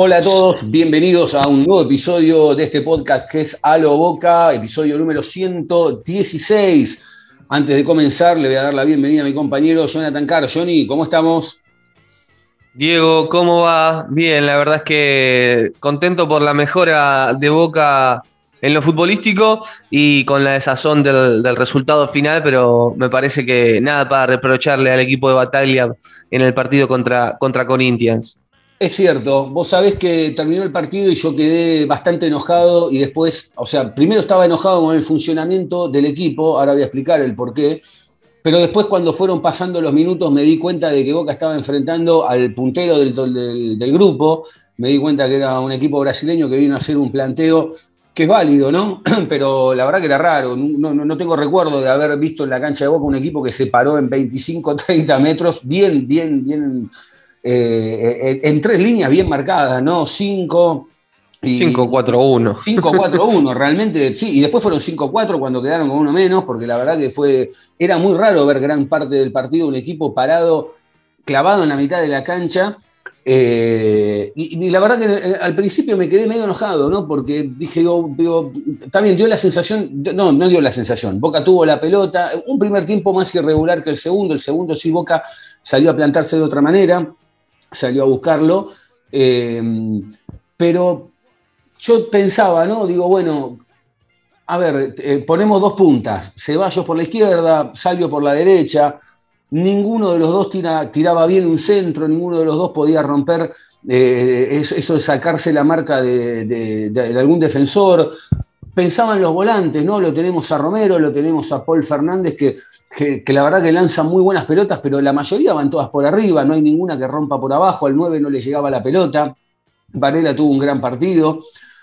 Hola a todos, bienvenidos a un nuevo episodio de este podcast que es A lo Boca, episodio número 116. Antes de comenzar, le voy a dar la bienvenida a mi compañero Jonathan Caro. Johnny, ¿cómo estamos? Diego, ¿cómo va? Bien, la verdad es que contento por la mejora de Boca en lo futbolístico y con la desazón del, del resultado final, pero me parece que nada para reprocharle al equipo de Bataglia en el partido contra, contra Corinthians. Es cierto, vos sabés que terminó el partido y yo quedé bastante enojado y después, o sea, primero estaba enojado con el funcionamiento del equipo, ahora voy a explicar el por qué, pero después cuando fueron pasando los minutos me di cuenta de que Boca estaba enfrentando al puntero del, del- grupo, me di cuenta que era un equipo brasileño que vino a hacer un planteo que es válido, ¿no? Pero la verdad que era raro, no, no- no tengo recuerdo de haber visto en la cancha de Boca un equipo que se paró en 25, 30 metros, bien, bien, bien, eh, en, tres líneas bien marcadas, ¿no? 5 y 5-4-1. 5-4-1, realmente, sí, y después fueron 5-4 cuando quedaron con uno menos, porque la verdad que fue, era muy raro ver gran parte del partido un equipo parado, clavado en la mitad de la cancha, eh, y, y la verdad que al principio me quedé medio enojado, ¿no? Porque dije, digo, digo, también dio la sensación, no, no dio la sensación, Boca tuvo la pelota, un primer tiempo más irregular que el segundo, el segundo sí Boca salió a plantarse de otra manera, salió a buscarlo, eh, pero yo pensaba, ¿no? Digo, bueno, a ver, eh, ponemos dos puntas, Ceballos por la izquierda, Salvio por la derecha, ninguno de los dos tira- tiraba bien un centro, ninguno de los dos podía romper eh, eso, de sacarse la marca de algún defensor. Pensaban los volantes, ¿no? Lo tenemos a Romero, lo tenemos a Paul Fernández, que, que- la verdad que lanzan muy buenas pelotas, pero la mayoría van todas por arriba, no hay ninguna que rompa por abajo, al 9 no le llegaba la pelota. Varela tuvo un gran partido.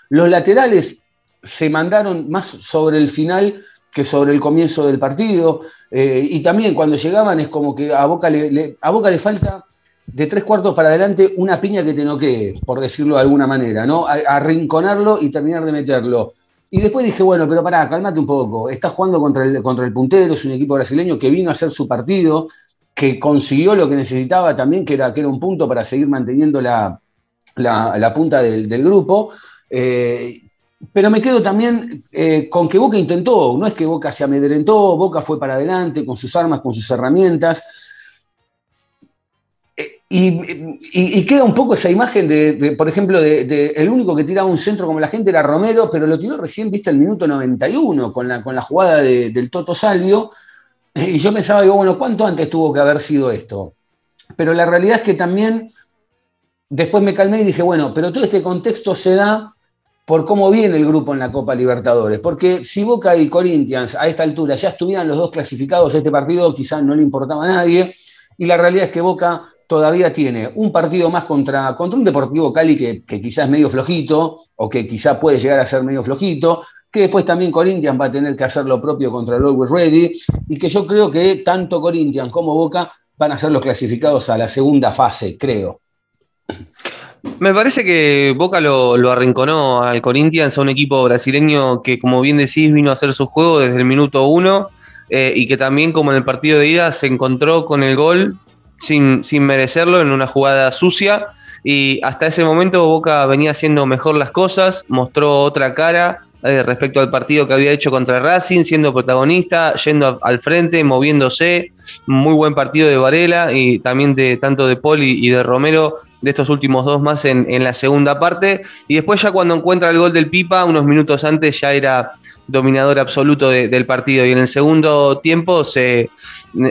Los laterales se mandaron más sobre el final que sobre el comienzo del partido. eh, y también cuando llegaban es como que a Boca le, falta de tres cuartos para adelante una piña que te noquee, por decirlo de alguna manera, ¿no? Arrinconarlo y terminar de meterlo. Y después dije, bueno, pero pará, calmate un poco. Está jugando contra el, contra el puntero, es un equipo brasileño que vino a hacer su partido, que consiguió lo que necesitaba también, que era, que era un punto para seguir manteniendo la, la, punta del, del grupo. Eh, pero me quedo también eh, con que Boca intentó, no es que Boca se amedrentó, Boca fue para adelante con sus armas, con sus herramientas. Y, queda un poco esa imagen de, por ejemplo, de, el único que tiraba un centro como la gente era Romero, pero lo tiró recién, viste, el minuto 91 con la, con la jugada de- del Toto Salvio. Y yo pensaba, digo, bueno, ¿cuánto antes tuvo que haber sido esto? Pero la realidad es que también después me calmé y dije, bueno, pero todo este contexto se da por cómo viene el grupo en la Copa Libertadores. Porque si Boca y Corinthians a esta altura ya estuvieran los dos clasificados a este partido, quizás no le importaba a nadie. Y la realidad es que Boca todavía tiene un partido más contra, contra un Deportivo Cali que, que quizás es medio flojito, o que quizás puede llegar a ser medio flojito, que después también Corinthians va a tener que hacer lo propio contra el Always Ready, y que yo creo que tanto Corinthians como Boca van a ser los clasificados a la segunda fase, creo. Me parece que Boca lo, lo arrinconó al Corinthians, a un equipo brasileño que, como bien decís, vino a hacer su juego desde el minuto uno eh, y que también, como en el partido de ida, se encontró con el gol sin, sin merecerlo en una jugada sucia. Y hasta ese momento Boca venía haciendo mejor las cosas, mostró otra cara eh, respecto al partido que había hecho contra Racing, siendo protagonista, yendo al frente, moviéndose. Muy buen partido de Varela y también de tanto de Poli y de Romero de estos últimos dos más en, la segunda parte. Y después ya cuando encuentra el gol del Pipa, unos minutos antes ya era dominador absoluto de- del partido. Y en el segundo tiempo se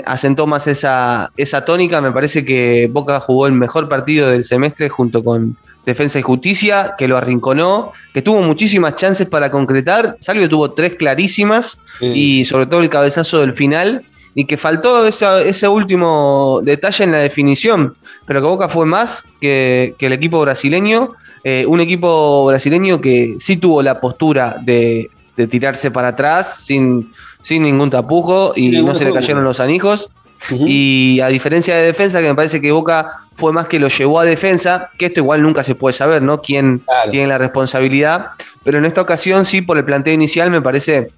asentó más esa, esa tónica. Me parece que Boca jugó el mejor partido del semestre junto con Defensa y Justicia, que lo arrinconó, que tuvo muchísimas chances para concretar. Salvio tuvo tres clarísimas y sobre todo el cabezazo del final y que faltó esa- ese último detalle en la definición, pero que Boca fue más que, que el equipo brasileño, eh, un equipo brasileño que sí tuvo la postura de, de tirarse para atrás sin, sin ningún tapujo y no se le cayeron los anijos. Y a diferencia de defensa, que me parece que Boca fue más que lo llevó a defensa, que esto igual nunca se puede saber, ¿no? Quién Claro. tiene la responsabilidad. Pero en esta ocasión, sí, por el planteo inicial, me parece,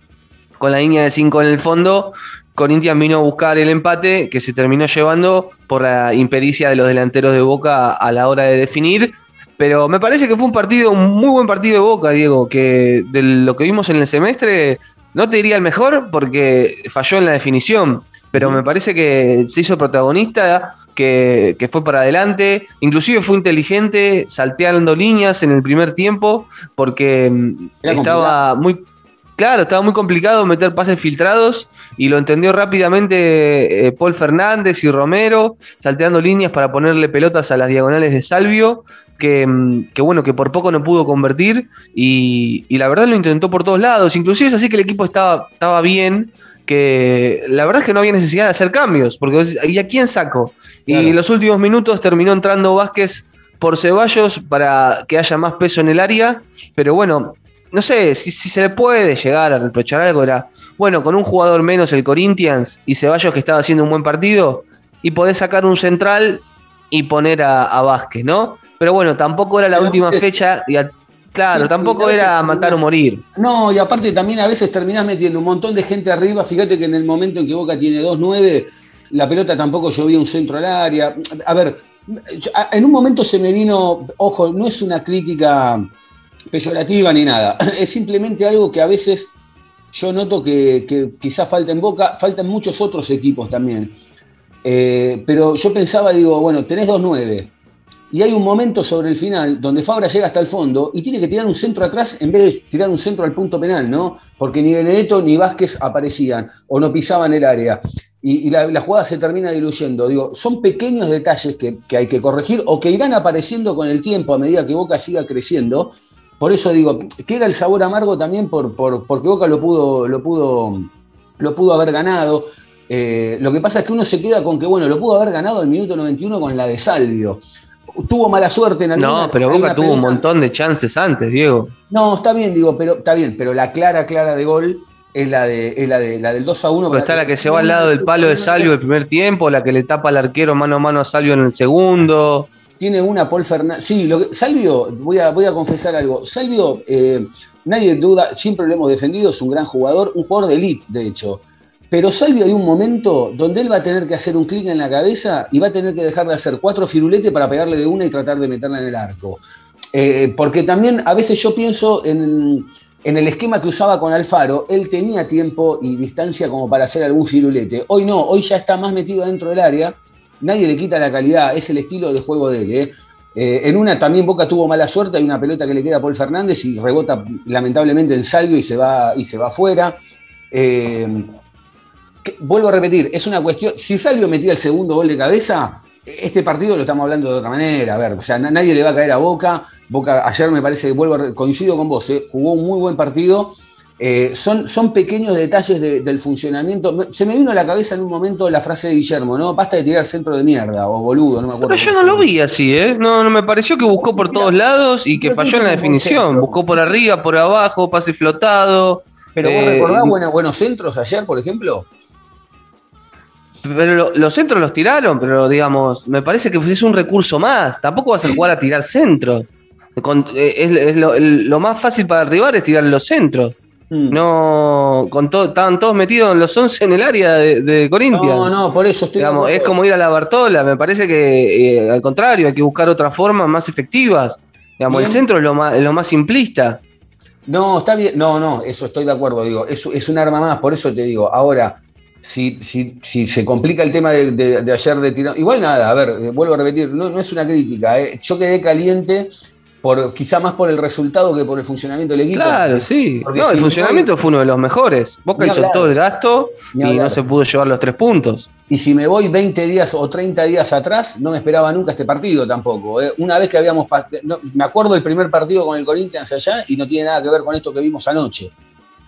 con la línea de 5 en el fondo, Corinthians vino a buscar el empate que se terminó llevando por la impericia de los delanteros de Boca a la hora de definir. Pero me parece que fue un partido, un muy buen partido de Boca, Diego, que de lo que vimos en el semestre, no te diría el mejor porque falló en la definición, pero me parece que se hizo protagonista, que, que fue para adelante, inclusive fue inteligente, salteando líneas en el primer tiempo, porque mm, Era estaba muy... Claro, estaba muy complicado meter pases filtrados y lo entendió rápidamente eh, Paul Fernández y Romero, salteando líneas para ponerle pelotas a las diagonales de Salvio, que, mm, que bueno, que por poco no pudo convertir y, y la verdad lo intentó por todos lados, inclusive es así que el equipo estaba, estaba bien, que la verdad es que no había necesidad de hacer cambios, porque ¿y a quién saco? Y en los últimos minutos terminó entrando Vázquez por Ceballos para que haya más peso en el área, pero bueno, no sé, si, si se le puede llegar a reprochar algo era, bueno, con un jugador menos el Corinthians y Ceballos que estaba haciendo un buen partido, y podés sacar un central y poner a, a Vázquez, ¿no? Pero bueno, tampoco era la Pero última es- fecha, y a- claro, Sí, tampoco era matar o morir. No, y aparte también a veces terminás metiendo un montón de gente arriba. Fíjate que en el momento en que Boca tiene 2-9, la pelota tampoco llovía un centro al área. A ver, en un momento se me vino, ojo, no es una crítica peyorativa ni nada, es simplemente algo que a veces yo noto que, que quizás falta en Boca, faltan muchos otros equipos también. Eh, pero yo pensaba, digo, bueno, tenés 2-9. Y hay un momento sobre el final donde Fabra llega hasta el fondo y tiene que tirar un centro atrás en vez de tirar un centro al punto penal, ¿no? Porque ni Benedetto ni Vázquez aparecían o no pisaban el área. Y, la, jugada se termina diluyendo. Digo, son pequeños detalles que, hay que corregir o que irán apareciendo con el tiempo a medida que Boca siga creciendo. Por eso digo, queda el sabor amargo también por, por- porque Boca lo pudo, lo pudo, lo pudo haber ganado. Eh, lo que pasa es que uno se queda con que, bueno, lo pudo haber ganado al minuto 91 con la de Salvio. Tuvo mala suerte en alguna- No, pero Boca tuvo un montón de chances antes, Diego. No, está bien, digo, pero está bien, pero la clara, clara de gol es la de, es la de la del 2 a 1. Pero está la que se va al lado del palo de Salvio el primer tiempo, la que le tapa al arquero mano a mano a Salvio en el segundo. Tiene una Paul Fernández. Sí, lo que- Salvio, voy a, voy a confesar algo. Salvio, eh, nadie duda, siempre lo hemos defendido, es un gran jugador, un jugador de elite, de hecho. Pero Salvio hay un momento donde él va a tener que hacer un clic en la cabeza y va a tener que dejar de hacer cuatro firuletes para pegarle de una y tratar de meterla en el arco. Eh, porque también a veces yo pienso en, el esquema que usaba con Alfaro, él tenía tiempo y distancia como para hacer algún firulete. Hoy no, hoy ya está más metido dentro del área, nadie le quita la calidad, es el estilo de juego de él. ¿eh? Eh, en una también Boca tuvo mala suerte, hay una pelota que le queda a Paul Fernández y rebota lamentablemente en Salvio y se va, y se va afuera. Que- vuelvo a repetir, es una cuestión, si Salvio metía el segundo gol de cabeza, este partido lo estamos hablando de otra manera, a ver, o sea, na- nadie le va a caer a Boca, Boca ayer me parece, vuelvo a re- coincido con vos, eh, jugó un muy buen partido, Eh, son, son pequeños detalles de- del funcionamiento, se me vino a la cabeza en un momento la frase de Guillermo, ¿no? Basta de tirar centro de mierda, o boludo, no me acuerdo. Pero yo no lo vi así, ¿eh? No, no me pareció que buscó por todos lados y que falló en la definición. Buscó por arriba, por abajo, pase flotado. Pero vos Eh, recordás buenos, buenos centros ayer, por ejemplo. Pero lo- los centros los tiraron, pero digamos, me parece que es un recurso más. Tampoco vas a jugar a tirar centros. Con- eh, es es lo, el- lo más fácil para derribar es tirar los centros. Mm. No, con todo, estaban todos metidos en los 11 en el área de, de Corinthians. no, no, por eso estoy Digamos, es como ir a la Bartola, me parece que eh, al contrario, hay que buscar otras formas más efectivas. Digamos, el centro es lo más, es lo más simplista. No, está bien. No, no, eso estoy de acuerdo. Digo, es, es un arma más, por eso te digo. Ahora, si, si, si se complica el tema de, de- de ayer de tirar. Igual nada, a ver, eh, vuelvo a repetir, no, no es una crítica. eh. Yo quedé caliente por, quizá más por el resultado que por el funcionamiento del equipo. Claro, sí. porque No, el funcionamiento fue uno de los mejores. Boca hizo hablar. todo el gasto y no se pudo llevar los tres puntos. Y si me voy 20 días o 30 días atrás, no me esperaba nunca este partido tampoco. eh. Una vez que habíamos. no, me acuerdo del primer partido con el Corinthians allá y no tiene nada que ver con esto que vimos anoche.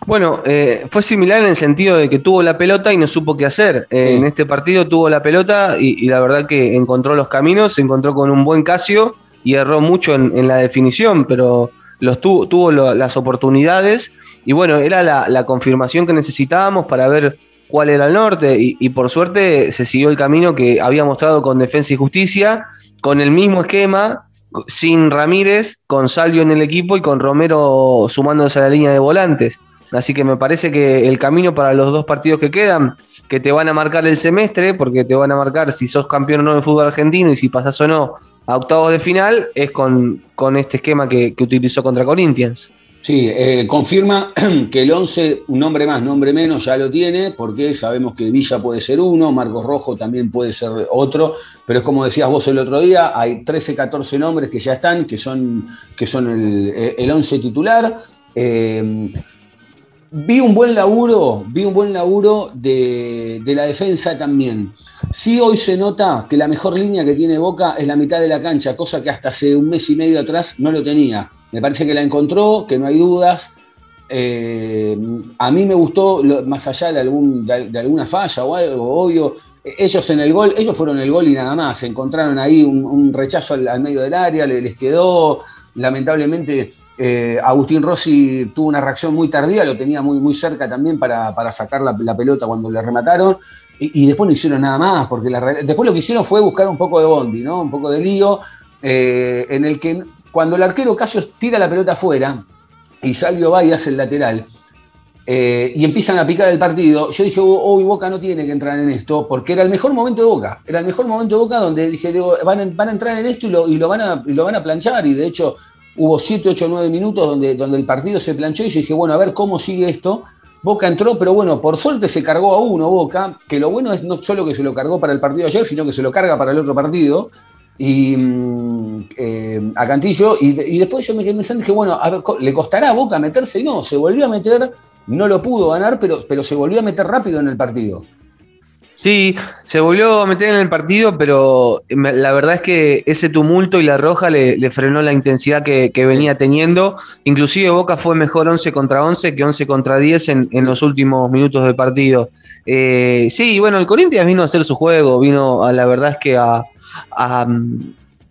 Bueno, eh, fue similar en el sentido de que tuvo la pelota y no supo qué hacer. Eh, Sí. En este partido tuvo la pelota y, y la verdad que encontró los caminos, se encontró con un buen Casio y erró mucho en, en la definición, pero los tuvo, tuvo lo- las oportunidades y bueno, era la, la confirmación que necesitábamos para ver cuál era el norte y, y por suerte se siguió el camino que había mostrado con Defensa y Justicia, con el mismo esquema, sin Ramírez, con Salvio en el equipo y con Romero sumándose a la línea de volantes. Así que me parece que el camino para los dos partidos que quedan, que te van a marcar el semestre, porque te van a marcar si sos campeón o no del fútbol argentino y si pasás o no a octavos de final, es con, con este esquema que, que utilizó contra Corinthians. Sí, eh, confirma que el 11, un nombre más, nombre menos, ya lo tiene, porque sabemos que Villa puede ser uno, Marcos Rojo también puede ser otro, pero es como decías vos el otro día, hay 13, 14 nombres que ya están, que son, que son el, el 11 titular. Eh, vi un buen laburo, vi un buen laburo de, la defensa también. Sí, hoy se nota que la mejor línea que tiene Boca es la mitad de la cancha, cosa que hasta hace un mes y medio atrás no lo tenía. Me parece que la encontró, que no hay dudas. Eh, a mí me gustó, más allá de, alguna falla o algo, obvio, ellos en el gol, ellos fueron el gol y nada más, encontraron ahí un, rechazo al, al medio del área, le- les quedó, lamentablemente eh, Agustín Rossi tuvo una reacción muy tardía, lo tenía muy, muy cerca también para, para sacar la, pelota cuando le remataron, y, después no hicieron nada más, porque después lo que hicieron fue buscar un poco de bondi, ¿no? un poco de lío, eh, en el que cuando el arquero Casios tira la pelota afuera y Salvio va y hace el lateral, eh, y empiezan a picar el partido, yo dije, hoy Boca no tiene que entrar en esto, porque era el mejor momento de Boca, era el mejor momento de Boca donde dije, digo, van, a, van a entrar en esto y lo, y lo van a, y lo van a planchar, y de hecho hubo 7, 8, 9 minutos donde, donde el partido se planchó y yo dije, bueno, a ver cómo sigue esto. Boca entró, pero bueno, por suerte se cargó a uno Boca, que lo bueno es no solo que se lo cargó para el partido ayer, sino que se lo carga para el otro partido, y mm, eh, a Cantillo, y, de- y después yo me quedé pensando, dije, bueno, ¿le costará a Boca meterse? No, se volvió a meter, no lo pudo ganar, pero, pero se volvió a meter rápido en el partido. Sí, se volvió a meter en el partido, pero me- la verdad es que ese tumulto y la roja le, frenó la intensidad que, venía teniendo. Inclusive Boca fue mejor 11 contra 11 que 11 contra 10 en, los últimos minutos del partido. Eh, sí, bueno, el Corinthians vino a hacer su juego, vino a la verdad es que a,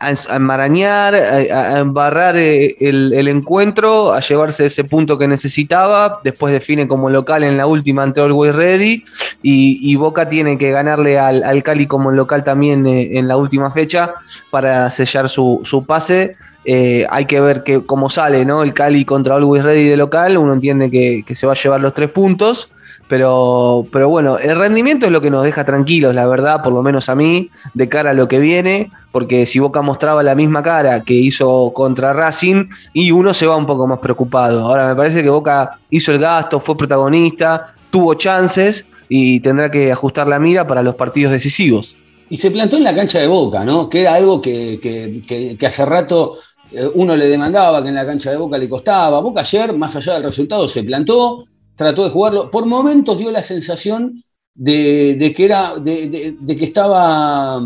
a enmarañar, a, a embarrar eh, el, encuentro, a llevarse ese punto que necesitaba. Después define como local en la última ante Always Ready. Y, Boca tiene que ganarle al, al Cali como local también eh, en la última fecha para sellar su, su pase. Eh, hay que ver que, cómo sale ¿no? el Cali contra Always Ready de local. Uno entiende que se va a llevar los tres puntos. Pero, pero bueno, el rendimiento es lo que nos deja tranquilos, la verdad, por lo menos a mí, de cara a lo que viene, porque si Boca mostraba la misma cara que hizo contra Racing, y uno se va un poco más preocupado. Ahora me parece que Boca hizo el gasto, fue protagonista, tuvo chances y tendrá que ajustar la mira para los partidos decisivos. Y se plantó en la cancha de Boca, ¿no? Que era algo que, que- que- que hace rato eh, uno le demandaba, que en la cancha de Boca le costaba. Boca ayer, más allá del resultado, se plantó, trató de jugarlo. Por momentos dio la sensación de, de que, era, de, de- de que estaba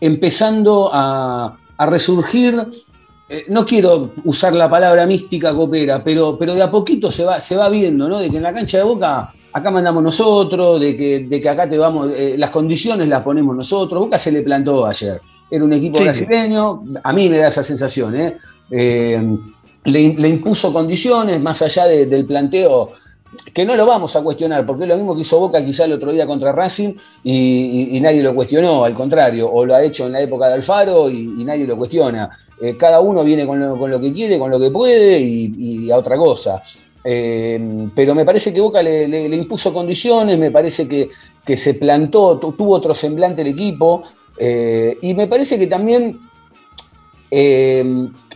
empezando a, a resurgir. eh, no quiero usar la palabra mística copera, pero, pero de a poquito se va, se va viendo, ¿no? De que en la cancha de Boca acá mandamos nosotros, de que, de que acá te vamos, eh, las condiciones las ponemos nosotros. Boca se le plantó ayer. Era un equipo Sí. brasileño, a mí me da esa sensación, ¿eh? Eh, le, le impuso condiciones, más allá de- del planteo, que no lo vamos a cuestionar, porque es lo mismo que hizo Boca quizá el otro día contra Racing y, nadie lo cuestionó, al contrario, o lo ha hecho en la época de Alfaro y, nadie lo cuestiona. Eh, cada uno viene con lo, con lo que quiere, con lo que puede y, a otra cosa. Eh, pero me parece que Boca le, impuso condiciones, me parece que, que se plantó, tu- tuvo otro semblante el equipo, eh, y me parece que también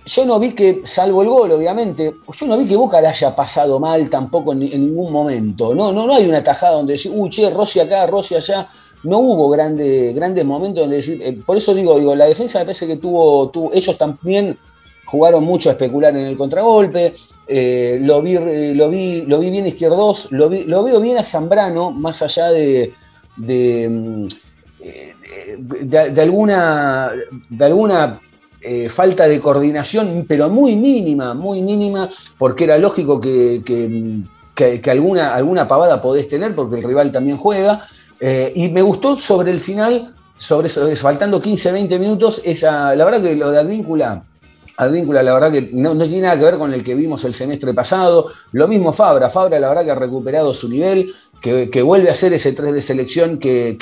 yo no vi que, salvo el gol, obviamente, yo no vi que Boca le haya pasado mal tampoco en, ningún momento. No, no, no hay una tajada donde decir, uy, che, Rossi acá, Rossi allá. No hubo grande, grandes momentos donde decir. eh, por eso digo, digo, la defensa me parece que tuvo, ellos también jugaron mucho a especular en el contragolpe. eh, lo, vi, eh, lo, vi, lo vi bien izquierdos, lo, vi- lo veo bien a Zambrano, más allá de. de, mm, eh, de alguna, de alguna eh, falta de coordinación, pero muy mínima, muy mínima, porque era lógico que, que, que, alguna, alguna pavada podés tener porque el rival también juega. Eh, y me gustó sobre el final, sobre eso, faltando 15, 20 minutos, esa, la verdad que lo de Advíncula, Advíncula, la verdad que no, no, tiene nada que ver con el que vimos el semestre pasado. Lo mismo Fabra, Fabra la verdad que ha recuperado su nivel, que, vuelve a ser ese 3 de selección que,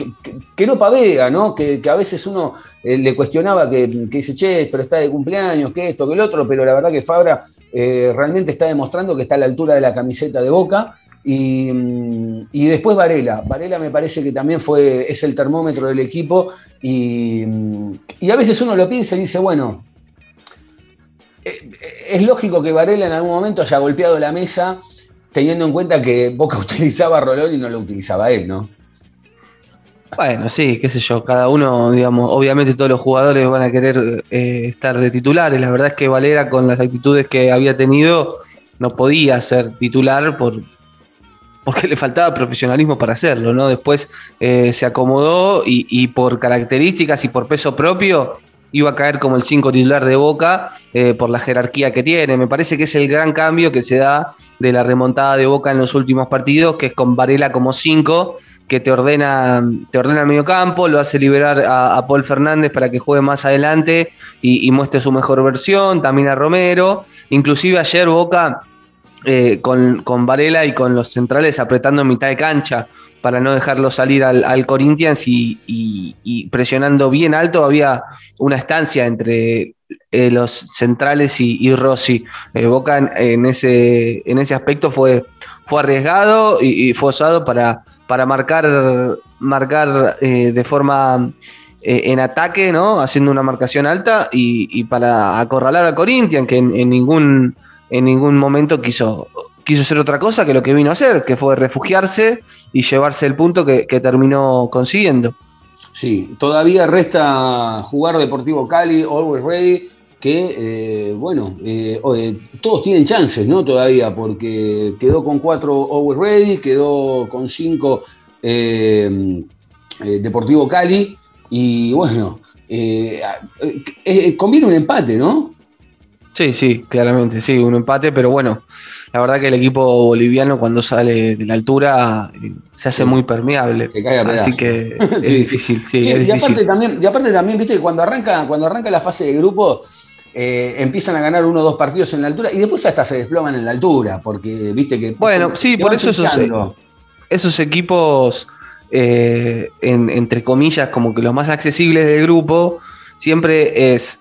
que, no pavea, ¿no? Que, a veces uno eh, le cuestionaba que, dice, che, pero está de cumpleaños, que esto, que el otro, pero la verdad que Fabra eh, realmente está demostrando que está a la altura de la camiseta de Boca. Y, y, después Varela. Varela me parece que también fue, es el termómetro del equipo. Y, y, a veces uno lo piensa y dice, bueno, es lógico que Varela en algún momento haya golpeado la mesa teniendo en cuenta que Boca utilizaba a Rolón y no lo utilizaba él, ¿no? Bueno, sí, qué sé yo, cada uno, digamos, obviamente todos los jugadores van a querer eh, estar de titulares. La verdad es que Valera, con las actitudes que había tenido, no podía ser titular por, porque le faltaba profesionalismo para hacerlo, ¿no? Después eh, se acomodó y, y, por características y por peso propio iba a caer como el 5 titular de Boca eh, por la jerarquía que tiene. Me parece que es el gran cambio que se da de la remontada de Boca en los últimos partidos, que es con Varela como 5 que te ordena, te ordena el medio campo, lo hace liberar a, Paul Fernández para que juegue más adelante y, y, muestre su mejor versión, también a Romero. Inclusive ayer Boca eh, con, con, Varela y con los centrales apretando mitad de cancha para no dejarlo salir al, al Corinthians y, presionando bien alto. Había una estancia entre eh, los centrales y, Rossi. Eh, Boca en, ese, en ese aspecto fue, fue arriesgado y, fue osado para, para marcar, marcar eh, de forma en ataque, ¿no? haciendo una marcación alta y, para acorralar al Corinthians, que en, en ningún en ningún momento quiso, quiso hacer otra cosa que lo que vino a hacer, que fue refugiarse y llevarse el punto que, terminó consiguiendo. Sí, todavía resta jugar Deportivo Cali, Always Ready, que, eh, bueno, eh, todos tienen chances, ¿no? Todavía, porque quedó con cuatro Always Ready, quedó con cinco eh, Deportivo Cali, y bueno, conviene un empate, ¿no? Sí, sí, claramente, sí, un empate, pero bueno, la verdad que el equipo boliviano cuando sale de la altura eh, se hace sí. muy permeable. Se cae a así que es sí, difícil, sí, y, es y difícil. Aparte también, y aparte también, viste, que cuando arranca, cuando arranca la fase de grupo, eh, empiezan a ganar uno o dos partidos en la altura y después hasta se desploman en la altura, porque viste que. Bueno, sí, por eso esos, esos equipos, eh, en, entre comillas, como que los más accesibles del grupo, siempre es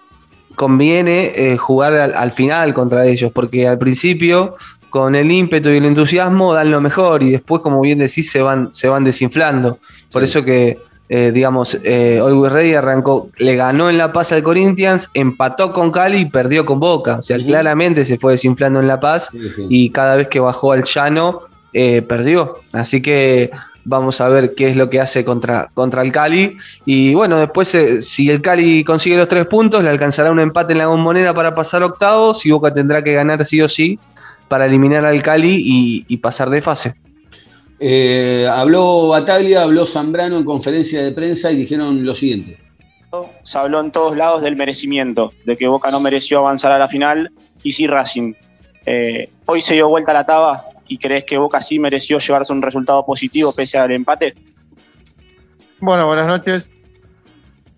conviene eh, jugar al, al, final contra ellos, porque al principio, con el ímpetu y el entusiasmo, dan lo mejor y después, como bien decís, se van, se van desinflando. Por sí. eso que, eh, digamos, eh, Always Ready arrancó, le ganó en La Paz al Corinthians, empató con Cali y perdió con Boca. O sea, uh -huh. claramente se fue desinflando en La Paz sí, sí. y cada vez que bajó al llano, eh, perdió. Así que Vamos a ver qué es lo que hace contra, contra el Cali. Y bueno, después, eh, si el Cali consigue los tres puntos, le alcanzará un empate en la bombonera para pasar octavos. Y Boca tendrá que ganar sí o sí para eliminar al Cali y, y pasar de fase. Eh, habló Bataglia, habló Zambrano en conferencia de prensa y dijeron lo siguiente. Se habló en todos lados del merecimiento, de que Boca no mereció avanzar a la final y sí Racing. Eh, hoy se dio vuelta la taba, y crees que Boca sí mereció llevarse un resultado positivo pese al empate? Bueno, buenas noches.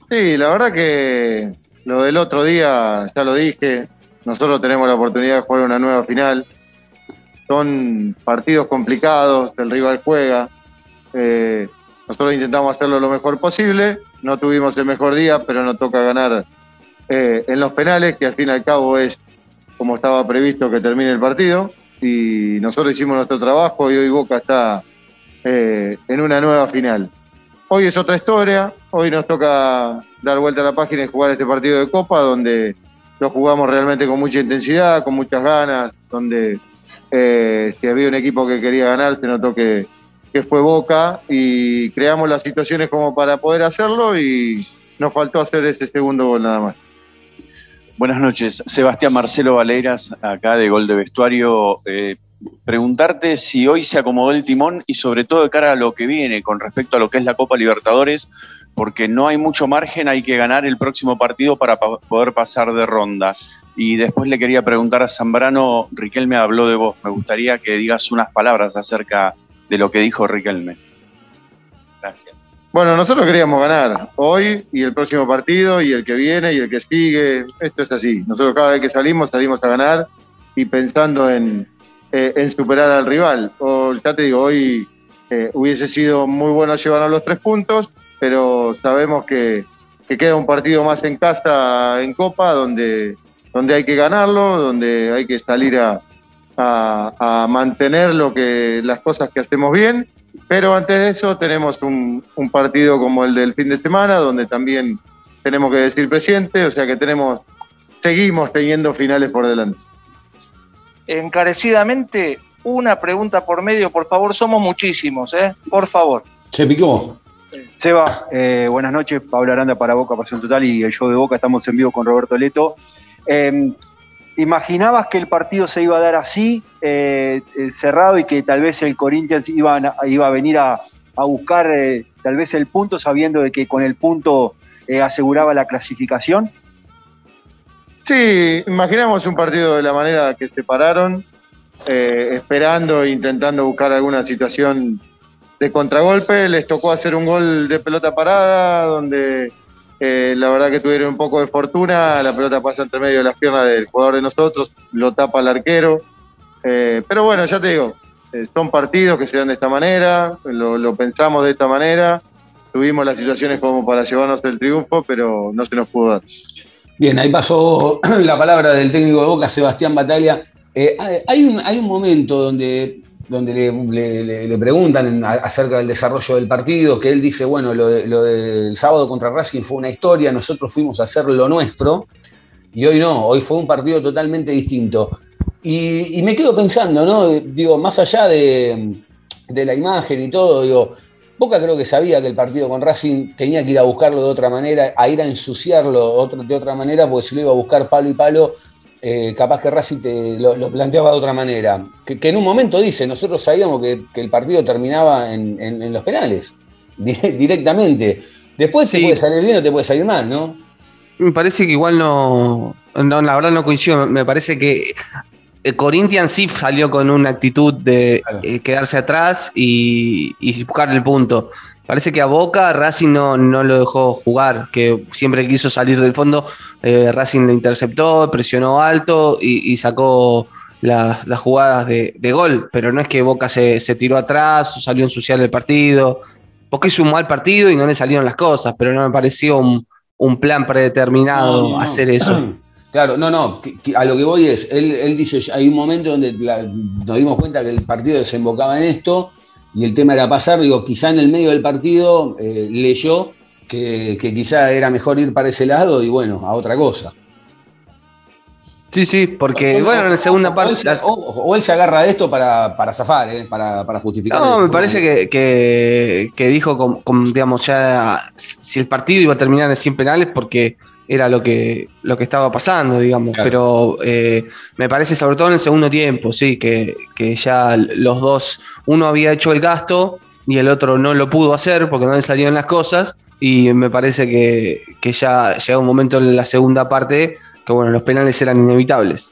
Sí, la verdad que lo del otro día, ya lo dije, nosotros tenemos la oportunidad de jugar una nueva final. Son partidos complicados, el rival juega. Eh, nosotros intentamos hacerlo lo mejor posible. No tuvimos el mejor día, pero nos toca ganar eh, en los penales, que al fin y al cabo es como estaba previsto que termine el partido y nosotros hicimos nuestro trabajo y hoy Boca está eh, en una nueva final. Hoy es otra historia, hoy nos toca dar vuelta a la página y jugar este partido de Copa donde lo jugamos realmente con mucha intensidad, con muchas ganas, donde eh, si había un equipo que quería ganar se notó que, que fue Boca y creamos las situaciones como para poder hacerlo y nos faltó hacer ese segundo gol nada más. Buenas noches, Sebastián Marcelo Valeiras, acá de Gol de Vestuario. Eh, preguntarte si hoy se acomodó el timón y sobre todo de cara a lo que viene con respecto a lo que es la Copa Libertadores, porque no hay mucho margen, hay que ganar el próximo partido para pa- poder pasar de ronda. Y después le quería preguntar a Zambrano, Riquelme habló de vos, me gustaría que digas unas palabras acerca de lo que dijo Riquelme. Gracias. Bueno, nosotros queríamos ganar hoy y el próximo partido y el que viene y el que sigue. Esto es así. Nosotros cada vez que salimos, salimos a ganar y pensando en, eh, superar al rival. O, ya te digo, hoy eh, hubiese sido muy bueno llevarnos los tres puntos, pero sabemos que, que queda un partido más en casa, en Copa, donde, donde hay que ganarlo, donde hay que salir a, a mantener lo que, las cosas que hacemos bien pero antes de eso tenemos un, un partido como el del fin de semana, donde también tenemos que decir presente, o sea que tenemos, seguimos teniendo finales por delante. Encarecidamente, una pregunta por medio, por favor, somos muchísimos, ¿eh? Por favor. Se picó. Seba, eh, buenas noches. Pablo Aranda para Boca Pasión Total y el show de Boca. Estamos en vivo con Roberto Leto. Eh, ¿Imaginabas que el partido se iba a dar así, eh, eh, cerrado, y que tal vez el Corinthians iba a, iba a venir a, a buscar eh, tal vez el punto, sabiendo de que con el punto aseguraba la clasificación? Sí, imaginamos un partido de la manera que se pararon, esperando e intentando buscar alguna situación de contragolpe. Les tocó hacer un gol de pelota parada, donde eh, la verdad que tuvieron un poco de fortuna. La pelota pasa entre medio de las piernas del jugador de nosotros, lo tapa el arquero. Eh, pero bueno, ya te digo, eh, son partidos que se dan de esta manera, lo, pensamos de esta manera. Tuvimos las situaciones como para llevarnos el triunfo, pero no se nos pudo dar. Bien, ahí pasó la palabra del técnico de Boca, Sebastián Bataglia. Eh, hay, un, hay un momento donde, donde le, preguntan acerca del desarrollo del partido, que él dice, bueno, lo, de- lo del sábado contra Racing fue una historia, nosotros fuimos a hacer lo nuestro, y hoy no, hoy fue un partido totalmente distinto. Y, me quedo pensando, ¿no? Digo, más allá de, de la imagen y todo, digo, Boca creo que sabía que el partido con Racing tenía que ir a buscarlo de otra manera, a ir a ensuciarlo de otra manera, porque si lo iba a buscar palo y palo, eh, capaz que Racing te lo, lo planteaba de otra manera. Que, que en un momento dice, nosotros sabíamos que, que el partido terminaba en, en- en los penales, di- directamente. Después te puede salir bien o te puede salir mal, ¿no? Me parece que igual no, no, la verdad no coincido. Me parece que el Corinthians sí salió con una actitud de Claro. eh, quedarse atrás y, y buscar el punto. Parece que a Boca Racing no, no lo dejó jugar, que siempre quiso salir del fondo, eh, Racing le interceptó, presionó alto y, y sacó las, las jugadas de, de gol. Pero no es que Boca se, se tiró atrás o salió a ensuciar el partido. Boca hizo un mal partido y no le salieron las cosas, pero no me pareció un, un plan predeterminado No, no, no. hacer eso. Claro, no, no, a lo que voy es, él, él dice, hay un momento donde la- nos dimos cuenta que el partido desembocaba en esto y el tema era pasar, digo, quizá en el medio del partido eh, leyó que, que quizá era mejor ir para ese lado y bueno, a otra cosa. Sí, sí, porque O- bueno, en la segunda parte... O él, se- o- o él se agarra de esto para, para zafar, eh, para, para justificar. No, me parece que, que- que dijo, con, con, digamos, ya si el partido iba a terminar en 100 penales porque era lo que, lo que estaba pasando, digamos. Claro. Pero eh, me parece, sobre todo en el segundo tiempo, sí, que, que ya los dos, uno había hecho el gasto y el otro no lo pudo hacer porque no le salieron las cosas. Y me parece que, que ya llega un momento en la segunda parte que, bueno, los penales eran inevitables.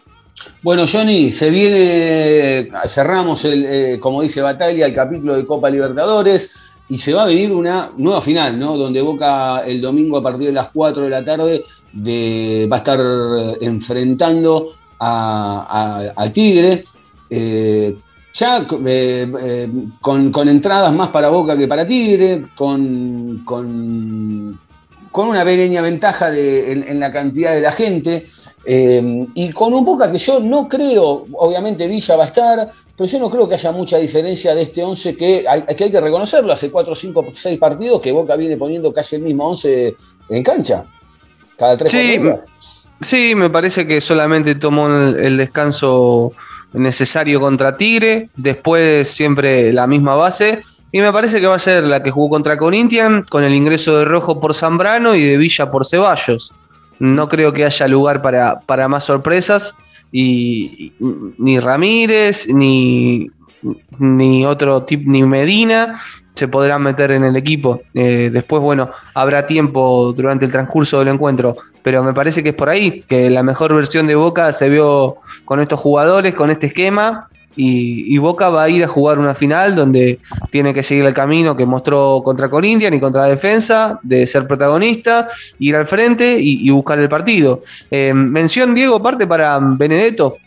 Bueno, Johnny, se viene, cerramos, el, eh, como dice Bataglia, el capítulo de Copa Libertadores y se va a venir una nueva final, ¿no? Donde Boca el domingo a partir de las 4 de la tarde de- va a estar eh, enfrentando a, Tigre. eh, ya eh, con, entradas más para Boca que para Tigre, con, una pequeña ventaja en la cantidad de la gente. Eh, y con un Boca que yo no creo, obviamente Villa va a estar, pero yo no creo que haya mucha diferencia de este 11 que hay que, hay que reconocerlo. Hace 4, 5, 6 partidos que Boca viene poniendo casi el mismo 11 en cancha. Cada 3 Sí, Sí, me parece que solamente tomó el, el descanso necesario contra Tigre, después siempre la misma base, y me parece que va a ser la que jugó contra Corinthians, con el ingreso de Rojo por Zambrano y de Villa por Ceballos. No creo que haya lugar para, para más sorpresas, y, ni Ramírez, ni, ni otro tipo, ni Medina se podrán meter en el equipo. Eh, después, bueno, habrá tiempo durante el transcurso del encuentro, pero me parece que es por ahí, que la mejor versión de Boca se vio con estos jugadores, con este esquema, y, y Boca va a ir a jugar una final donde tiene que seguir el camino que mostró contra Corinthians y contra la defensa, de ser protagonista, ir al frente y, buscar el partido. Eh, mención, Diego, parte para Benedetto,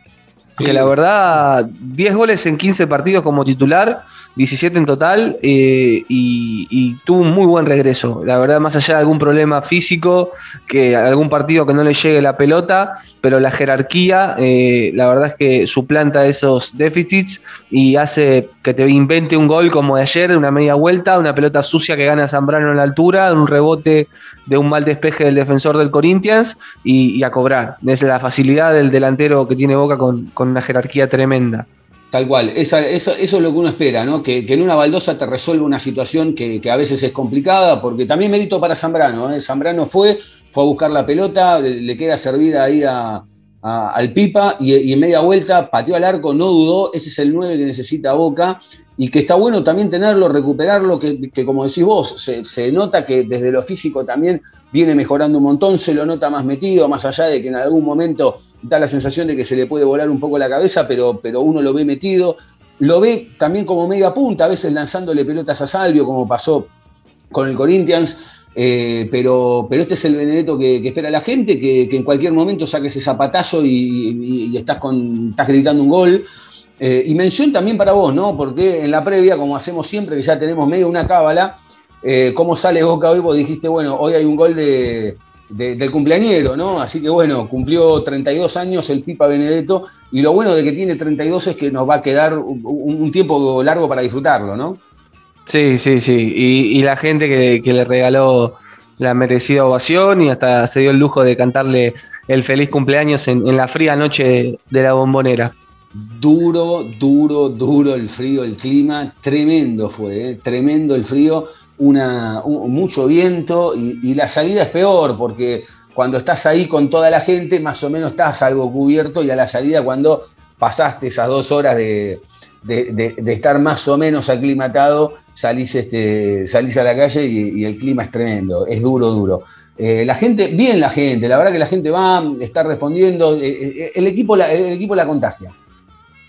que la verdad, 10 goles en 15 partidos como titular, 17 en total, eh, y, y tuvo un muy buen regreso. La verdad, más allá de algún problema físico, que algún partido que no le llegue la pelota, pero la jerarquía, eh, la verdad es que suplanta esos déficits y hace que te invente un gol como de ayer, una media vuelta, una pelota sucia que gana Zambrano en la altura, un rebote de un mal despeje del defensor del Corinthians y, a cobrar. Es la facilidad del delantero que tiene Boca con, con una jerarquía tremenda. Tal cual, eso, es lo que uno espera, ¿no? Que, en una baldosa te resuelva una situación que, que a veces es complicada, porque también mérito para Zambrano. ¿eh? Zambrano fue, fue a buscar la pelota, le, le queda servida ahí a, al Pipa y, en media vuelta pateó al arco, no dudó. Ese es el 9 que necesita Boca y que está bueno también tenerlo, recuperarlo, que, que como decís vos, se, se nota que desde lo físico también viene mejorando un montón, se lo nota más metido, más allá de que en algún momento da la sensación de que se le puede volar un poco la cabeza, pero, pero uno lo ve metido. Lo ve también como media punta, a veces lanzándole pelotas a Salvio, como pasó con el Corinthians. Eh, pero, pero este es el Benedetto que, espera la gente, que, en cualquier momento saques ese zapatazo y, estás, con, estás gritando un gol. Eh, y mención también para vos, ¿no? Porque en la previa, como hacemos siempre, que ya tenemos medio una cábala, eh, cómo sale Boca hoy, vos dijiste, bueno, hoy hay un gol de, de- del cumpleañero, ¿no? Así que bueno, cumplió 32 años el Pipa Benedetto, y lo bueno de que tiene 32 es que nos va a quedar un tiempo largo para disfrutarlo, ¿no? Sí, sí, sí. Y, y la gente que, le regaló la merecida ovación y hasta se dio el lujo de cantarle el feliz cumpleaños en, la fría noche de la bombonera. Duro, duro, duro el frío, el clima, tremendo fue, ¿eh? tremendo el frío, una, un- mucho viento y, y la salida es peor porque cuando estás ahí con toda la gente, más o menos estás algo cubierto y a la salida cuando pasaste esas dos horas de, de- estar más o menos aclimatado, salís, este, salís a la calle y, el clima es tremendo, es duro, duro. Eh, la gente, bien la gente, la verdad que la gente va, está respondiendo, eh, eh, el, equipo la, el equipo la contagia.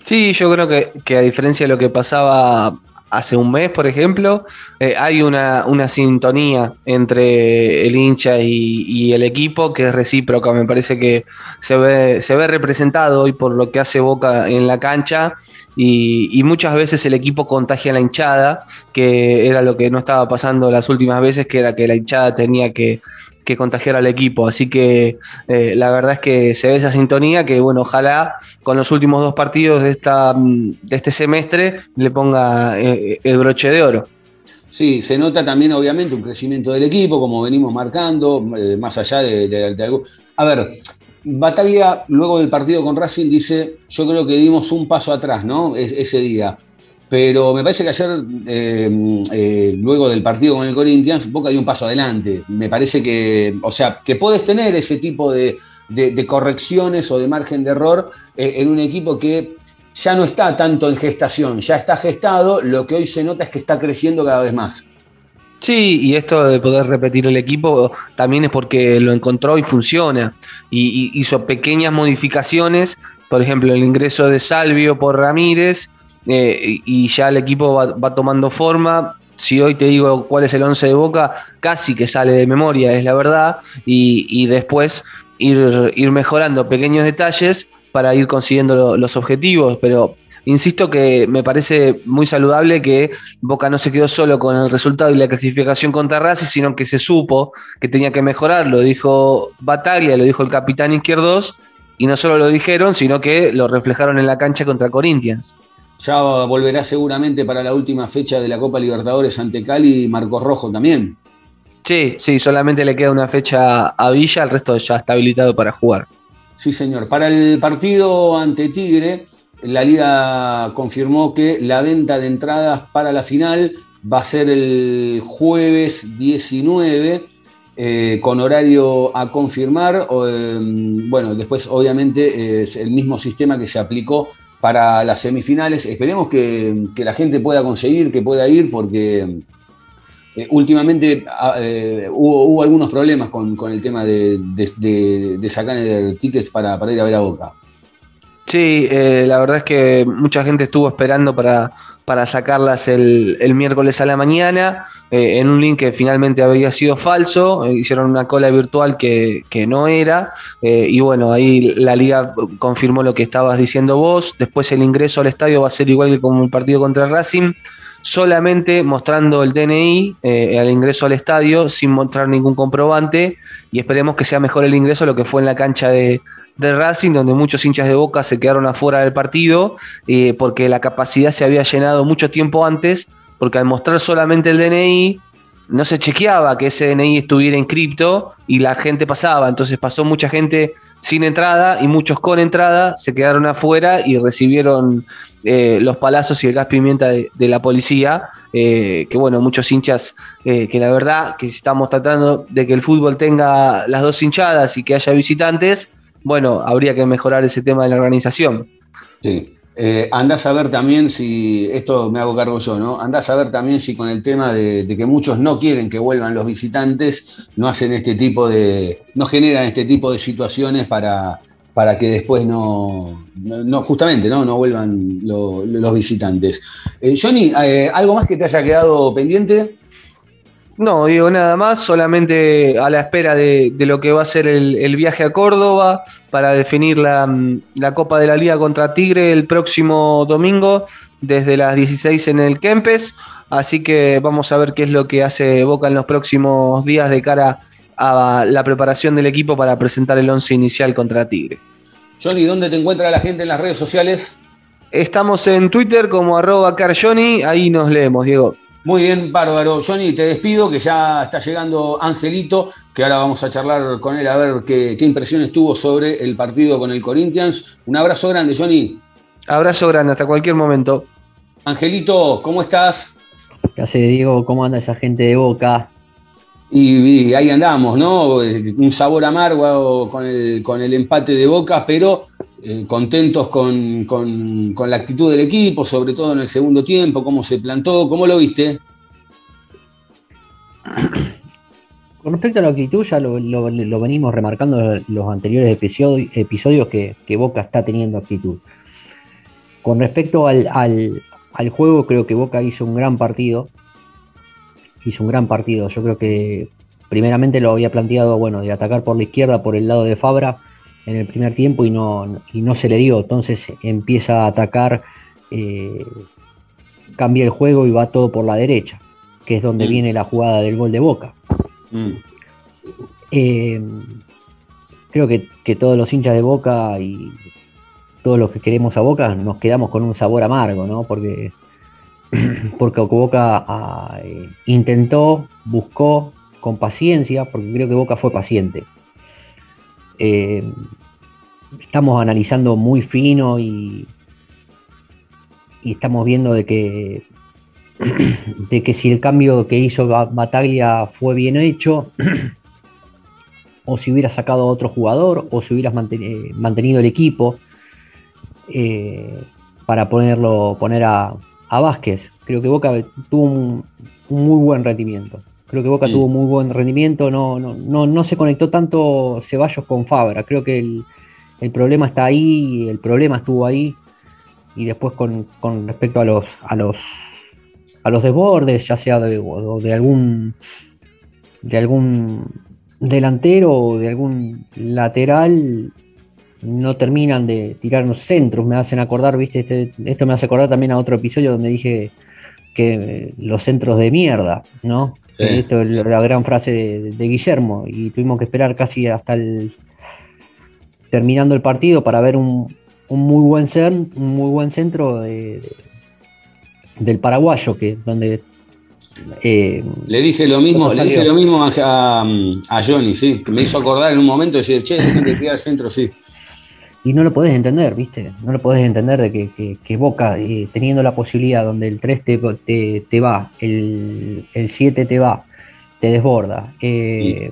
Sí, yo creo que a diferencia de lo que pasaba hace un mes, por ejemplo, eh, hay una, una sintonía entre el hincha y, el equipo que es recíproca. Me parece que se ve, se ve representado hoy por lo que hace Boca en la cancha y, y muchas veces el equipo contagia a la hinchada, que era lo que no estaba pasando las últimas veces, que era que la hinchada tenía que, que contagiar al equipo. Así que eh, la verdad es que se ve esa sintonía que, bueno, ojalá con los últimos dos partidos de, esta, mm, de este semestre le ponga eh, el broche de oro. Sí, se nota también obviamente un crecimiento del equipo, como venimos marcando, eh, más allá de, de- algo. A ver, Bataglia luego del partido con Racing dice, yo creo que dimos un paso atrás, ¿no? Es- ese día. Pero me parece que ayer, eh, eh, luego del partido con el Corinthians, Boca dio un paso adelante. Me parece que, o sea, que puedes tener ese tipo de, correcciones o de margen de error eh, en un equipo que ya no está tanto en gestación, ya está gestado, lo que hoy se nota es que está creciendo cada vez más. Sí, y esto de poder repetir el equipo también es porque lo encontró y funciona. Y hizo pequeñas modificaciones, por ejemplo, el ingreso de Salvio por Ramírez, eh, y ya el equipo va, tomando forma. Si hoy te digo cuál es el 11 de Boca, casi que sale de memoria, es la verdad, y, después ir, mejorando pequeños detalles para ir consiguiendo lo- los objetivos, pero insisto que me parece muy saludable que Boca no se quedó solo con el resultado y la clasificación contra Racing, sino que se supo que tenía que mejorar, lo dijo Bataglia, lo dijo el capitán Izquierdos, y no solo lo dijeron, sino que lo reflejaron en la cancha contra Corinthians. Ya volverá seguramente para la última fecha de la Copa Libertadores ante Cali Marcos Rojo también. Sí, sí, solamente le queda una fecha a Villa, el resto ya está habilitado para jugar. Sí, señor. Para el partido ante Tigre, la liga confirmó que la venta de entradas para la final va a ser el jueves 19. eh, con horario a confirmar. o, eh, bueno, después obviamente es el mismo sistema que se aplicó para las semifinales. Esperemos que, la gente pueda conseguir, que pueda ir, porque eh, últimamente ah, eh, hubo, hubo algunos problemas con, el tema de, de- de- sacar tickets para ir a ver a Boca. Sí, eh, la verdad es que mucha gente estuvo esperando para, para sacarlas el, el miércoles a la mañana eh, en un link que finalmente había sido falso. eh, hicieron una cola virtual que, que no era. eh, y bueno, ahí la liga confirmó lo que estabas diciendo vos. Después el ingreso al estadio va a ser igual que como el partido contra Racing. Solamente mostrando el DNI eh, al ingreso al estadio sin mostrar ningún comprobante y esperemos que sea mejor el ingreso a lo que fue en la cancha de, Racing, donde muchos hinchas de Boca se quedaron afuera del partido, eh, porque la capacidad se había llenado mucho tiempo antes, porque al mostrar solamente el DNI, no se chequeaba que ese DNI estuviera en cripto y la gente pasaba. Entonces pasó mucha gente sin entrada y muchos con entrada, se quedaron afuera y recibieron eh, los palazos y el gas pimienta de, la policía. eh, que bueno, muchos hinchas eh, que la verdad que estamos tratando de que el fútbol tenga las dos hinchadas y que haya visitantes, bueno, habría que mejorar ese tema de la organización. Sí. Eh, a ver también si, esto me hago cargo yo, ¿no? Andás a ver también si con el tema de, que muchos no quieren que vuelvan los visitantes, no hacen este tipo de, no generan este tipo de situaciones para, para que después no, no, justamente, ¿no? No vuelvan lo- los visitantes. Eh, Johnny, eh, ¿algo más que te haya quedado pendiente? No, digo nada más, solamente a la espera de, de lo que va a ser el, el viaje a Córdoba para definir la, mm, la Copa de la Liga contra Tigre el próximo domingo desde las 16 en el Kempes. Así que vamos a ver qué es lo que hace Boca en los próximos días de cara a la preparación del equipo para presentar el once inicial contra Tigre. Johnny, ¿dónde te encuentra la gente en las redes sociales? Estamos en Twitter como arroba carjohnny, ahí nos leemos, Diego. Muy bien, bárbaro. Johnny, te despido, que ya está llegando Angelito, que ahora vamos a charlar con él a ver qué, qué impresiones tuvo sobre el partido con el Corinthians. Un abrazo grande, Johnny. Abrazo grande, hasta cualquier momento. Angelito, ¿cómo estás? ¿Qué hace Diego? ¿Cómo anda esa gente de Boca? Y, y ahí andamos, ¿no? Un sabor amargo con el, con el empate de Boca, pero eh, contentos con, con- la actitud del equipo, sobre todo en el segundo tiempo, cómo se plantó, ¿cómo lo viste? Con respecto a la actitud, ya lo, lo- venimos remarcando en los anteriores episodios, episodios que, que Boca está teniendo actitud. Con respecto al, al- al juego, creo que Boca hizo un gran partido. Hizo un gran partido. Yo creo que primeramente lo había planteado, bueno, de atacar por la izquierda, por el lado de Fabra en el primer tiempo y no, y no se le dio. Entonces empieza a atacar, eh, cambia el juego y va todo por la derecha, que es donde Mm. viene la jugada del gol de Boca. Mm. Eh, creo que, que todos los hinchas de Boca y todos los que queremos a Boca nos quedamos con un sabor amargo, ¿no? Porque, porque Boca ah, eh, intentó, buscó con paciencia, porque creo que Boca fue paciente. Eh, estamos analizando muy fino y, y estamos viendo de que, de que si el cambio que hizo Ba- Bataglia fue bien hecho, o si hubieras sacado a otro jugador, o si hubieras eh, mantenido el equipo eh, para ponerlo, poner a, a Vázquez. Creo que Boca tuvo un, un muy buen rendimiento. Creo que Boca Mm. tuvo muy buen rendimiento. No, no, no, no se conectó tanto Ceballos con Fabra. Creo que el, el problema está ahí, el problema estuvo ahí. Y después con, con respecto a los, a los a los desbordes, ya sea de, algún de algún delantero o de algún lateral, no terminan de tirarnos centros. Me hacen acordar, viste, Este- esto me hace acordar también a otro episodio donde dije que eh, los centros de mierda, ¿no? Sí. Esto es la gran frase de, de Guillermo y tuvimos que esperar casi hasta el terminando el partido para ver un, un muy buen cen- un muy buen centro de- de- del paraguayo que donde eh, Le dije lo mismo, le dije lo mismo a, a- a Johnny, sí, que me hizo acordar en un momento de decir, che, dejen de tirar centro, sí. y no lo podés entender, ¿viste? No lo podés entender de que, que- que Boca, eh, teniendo la posibilidad donde el 3 te, te- te va, el, el 7 te va, te desborda, eh,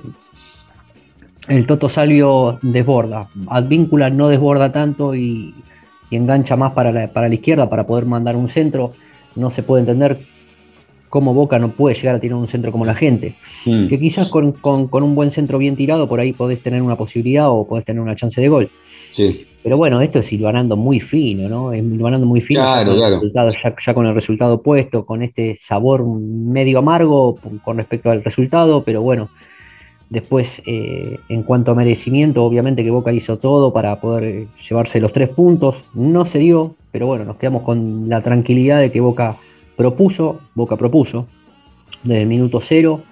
el Toto Salvio desborda. Advíncula no desborda tanto y, y engancha más para la, para la izquierda para poder mandar un centro. No se puede entender cómo Boca no puede llegar a tirar un centro como la gente. Mm. Que quizás con, con- con un buen centro bien tirado, por ahí podés tener una posibilidad o podés tener una chance de gol. Sí. Pero bueno, esto es silvanando muy fino, ¿no? Es silvanando muy fino Claro, claro. resultado- ya- ya con el resultado puesto, con este sabor medio amargo con respecto al resultado, pero bueno, después eh, en cuanto a merecimiento, obviamente que Boca hizo todo para poder eh, llevarse los tres puntos, no se dio, pero bueno, nos quedamos con la tranquilidad de que Boca propuso, Boca propuso, desde el minuto cero,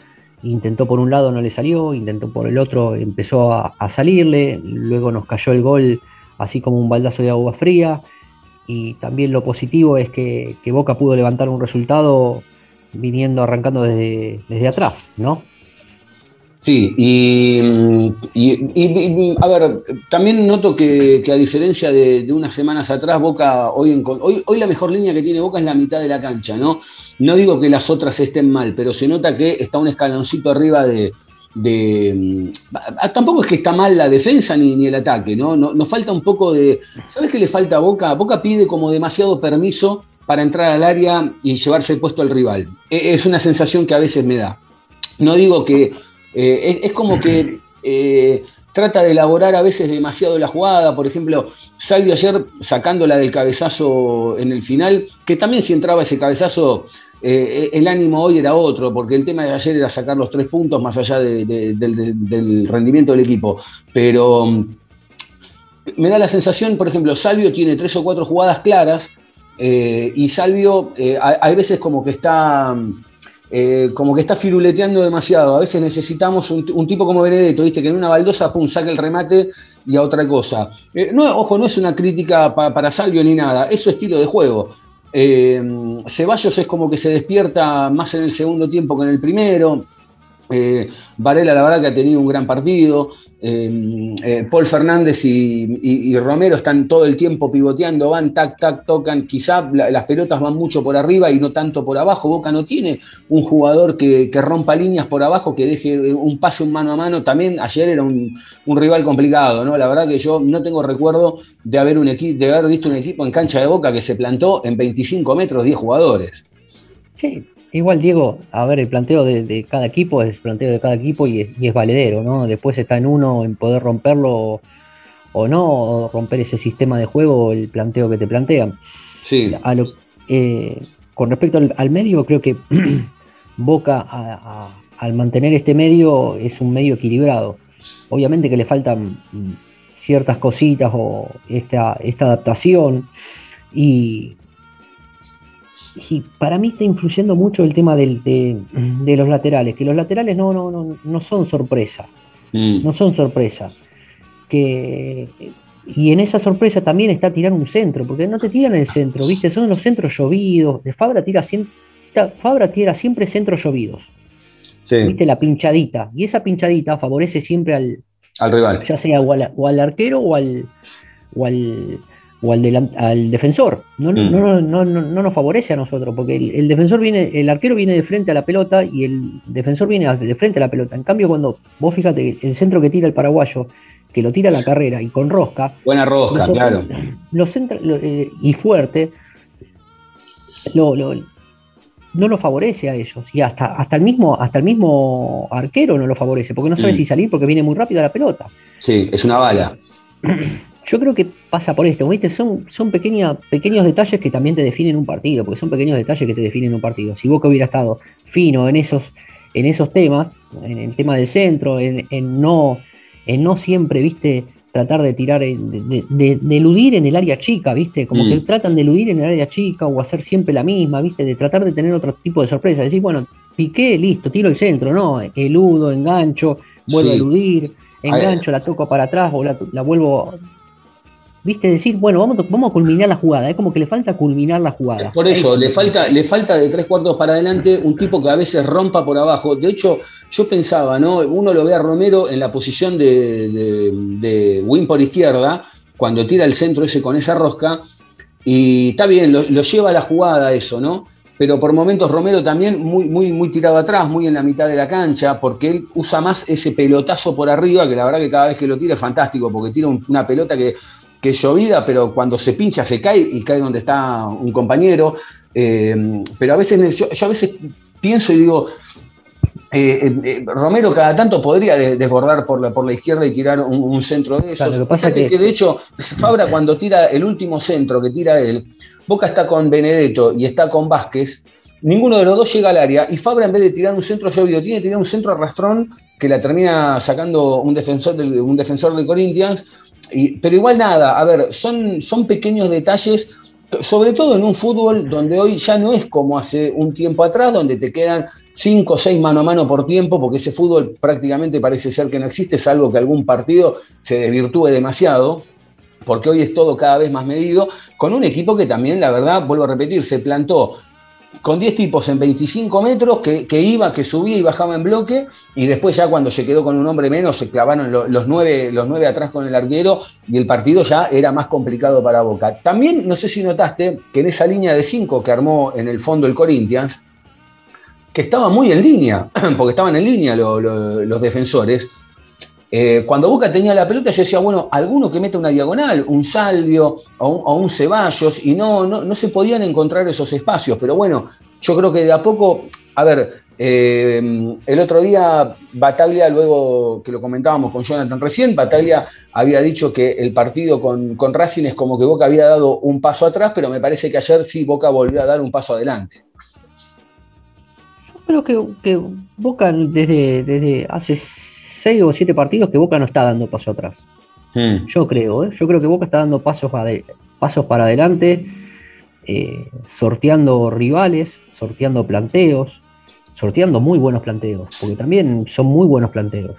intentó por un lado, no le salió, intentó por el otro, empezó a, salirle, luego nos cayó el gol así como un baldazo de agua fría, y también lo positivo es que, que Boca pudo levantar un resultado viniendo, arrancando desde, desde atrás, ¿no? Sí, y, y- a ver, también noto que, que a diferencia de, de unas semanas atrás, Boca hoy, encon- hoy, hoy la mejor línea que tiene Boca es la mitad de la cancha, ¿no? No digo que las otras estén mal, pero se nota que está un escaloncito arriba de... de, mm, tampoco es que está mal la defensa ni, ni el ataque, ¿no? No- Nos falta un poco de... ¿Sabes qué le falta a Boca? Boca pide como demasiado permiso para entrar al área y llevarse puesto al rival. E- Es una sensación que a veces me da. No digo que eh, es, como que eh, trata de elaborar a veces demasiado la jugada. Por ejemplo, Salvio ayer sacándola del cabezazo en el final, que también si entraba ese cabezazo, eh, el ánimo hoy era otro, porque el tema de ayer era sacar los tres puntos más allá de- de- del- rendimiento del equipo. Pero mm, me da la sensación, por ejemplo, Salvio tiene tres o cuatro jugadas claras y Salvio hay, hay veces como que está mm, eh, como que está firuleteando demasiado. A veces necesitamos un, tipo como Benedetto, ¿viste? que en una baldosa pum, saca el remate y a otra cosa. Eh, no, ojo, no es una crítica pa- para Salvio ni nada, es su estilo de juego. Eh, Ceballos es como que se despierta más en el segundo tiempo que en el primero. Eh, Varela, la verdad que ha tenido un gran partido. Eh, eh, Paul Fernández y, Romero están todo el tiempo pivoteando, van, tac, tac, tocan. Quizá la- las pelotas van mucho por arriba y no tanto por abajo. Boca no tiene un jugador que, rompa líneas por abajo, que deje un pase un mano a mano. También ayer era un, rival complicado, ¿no? La verdad que yo no tengo recuerdo de haber, un de haber visto un equipo en cancha de Boca que se plantó en 25 metros 10 jugadores. Sí, igual Diego, a ver, el planteo de, de cada equipo es el planteo de cada equipo y es, y es valedero, ¿no? Después está en uno en poder romperlo o, no, o romper ese sistema de juego, el planteo que te plantean. Sí. A lo- eh, con respecto al, al medio, creo que Boca, a- a- al mantener este medio, es un medio equilibrado. Obviamente que le faltan mm, ciertas cositas o esta, esta adaptación y, y para mí está influyendo mucho el tema del- de, de los laterales, que los laterales no, no, no, no son sorpresa, Mm. no son sorpresa. Que, y en esa sorpresa también está tirar un centro, porque no te tiran el centro, ¿viste? Son los centros llovidos. De Fabra tira, Fabra tira siempre centros llovidos, Sí, ¿viste? La pinchadita. Y esa pinchadita favorece siempre al, al rival. ya sea o al, o al arquero o al, o al, o al, defensor. No, Mm. no, no, no, no nos favorece a nosotros, porque el, el defensor viene, el arquero viene de frente a la pelota y el defensor viene a- de frente a la pelota. En cambio, cuando vos fíjate el centro que tira el paraguayo, que lo tira a la carrera y con rosca, Buena rosca, nosotros- claro. lo, eh, y fuerte, lo, lo- no lo favorece a ellos. Y hasta, hasta, el mismo, hasta el mismo arquero no lo favorece, porque no sabe Mm. si salir porque viene muy rápido la pelota. Sí, es una bala. Yo creo que pasa por esto, ¿viste? Son, son pequeña- pequeños detalles que también te definen un partido, porque son pequeños detalles que te definen un partido. Si Boca hubiera estado fino en esos, en esos temas, en el tema del centro, en, en no, en no siempre, ¿viste? Tratar de tirar, en- de, de- de- de eludir en el área chica, ¿viste? Como Mm. que tratan de eludir en el área chica o hacer siempre la misma, ¿viste? De tratar de tener otro tipo de sorpresa. Decir, bueno, piqué, listo, tiro el centro, no, eludo, engancho, vuelvo a eludir, engancho, la toco para atrás o la, la vuelvo viste decir, bueno, vamos, a- vamos a culminar la jugada, es como que le falta culminar la jugada. Por eso, le falta, le falta de tres cuartos para adelante un tipo que a veces rompa por abajo. De hecho, yo pensaba, ¿no? Uno lo ve a Romero en la posición de, de, de win por izquierda, cuando tira el centro ese con esa rosca, y está bien, lo, lo lleva a la jugada eso, ¿no? pero por momentos Romero también muy, muy, muy tirado atrás, muy en la mitad de la cancha, porque él usa más ese pelotazo por arriba, que la verdad que cada vez que lo tira es fantástico, porque tira un- una pelota que, que es llovida, pero cuando se pincha se cae y cae donde está un compañero. Eh, pero a veces, yo, yo a veces pienso y digo, eh, eh, Romero cada tanto podría de- desbordar por la, por la izquierda y tirar un, un centro de esos. Claro, lo que pasa que- de hecho, Fabra cuando tira el último centro que tira él, Boca está con Benedetto y está con Vázquez, ninguno de los dos llega al área y Fabra en vez de tirar un centro llovido, tiene que tirar un centro arrastrón que la termina sacando un defensor del, un defensor de Corinthians. Pero igual nada, a ver, son, son pequeños detalles, sobre todo en un fútbol donde hoy ya no es como hace un tiempo atrás, donde te quedan cinco o seis mano a mano por tiempo, porque ese fútbol prácticamente parece ser que no existe, salvo que algún partido se desvirtúe demasiado porque hoy es todo cada vez más medido, con un equipo que también, la verdad, vuelvo a repetir, se plantó con 10 tipos en 25 metros, que, iba, que subía y bajaba en bloque, y después ya cuando se quedó con un hombre menos, se clavaron lo- los, nueve, los nueve atrás con el arquero, y el partido ya era más complicado para Boca. También, no sé si notaste, que en esa línea de 5 que armó en el fondo el Corinthians, que estaba muy en línea, porque estaban en línea lo- lo- los defensores, eh, cuando Boca tenía la pelota, yo decía, bueno, alguno que meta una diagonal, un Salvio o un, Ceballos, y no, no, no se podían encontrar esos espacios. Pero bueno, yo creo que de a poco, a ver, eh, el otro día Bataglia, luego que lo comentábamos con Jonathan recién, Bataglia había dicho que el partido con, con Racing es como que Boca había dado un paso atrás, pero me parece que ayer sí Boca volvió a dar un paso adelante. Creo que, que Boca desde, desde hace seis o siete partidos que Boca no está dando paso atrás. Yo creo, ¿eh? yo creo que Boca está dando pasos, para adelante, eh, sorteando rivales, sorteando planteos, sorteando muy buenos planteos, porque también son muy buenos planteos.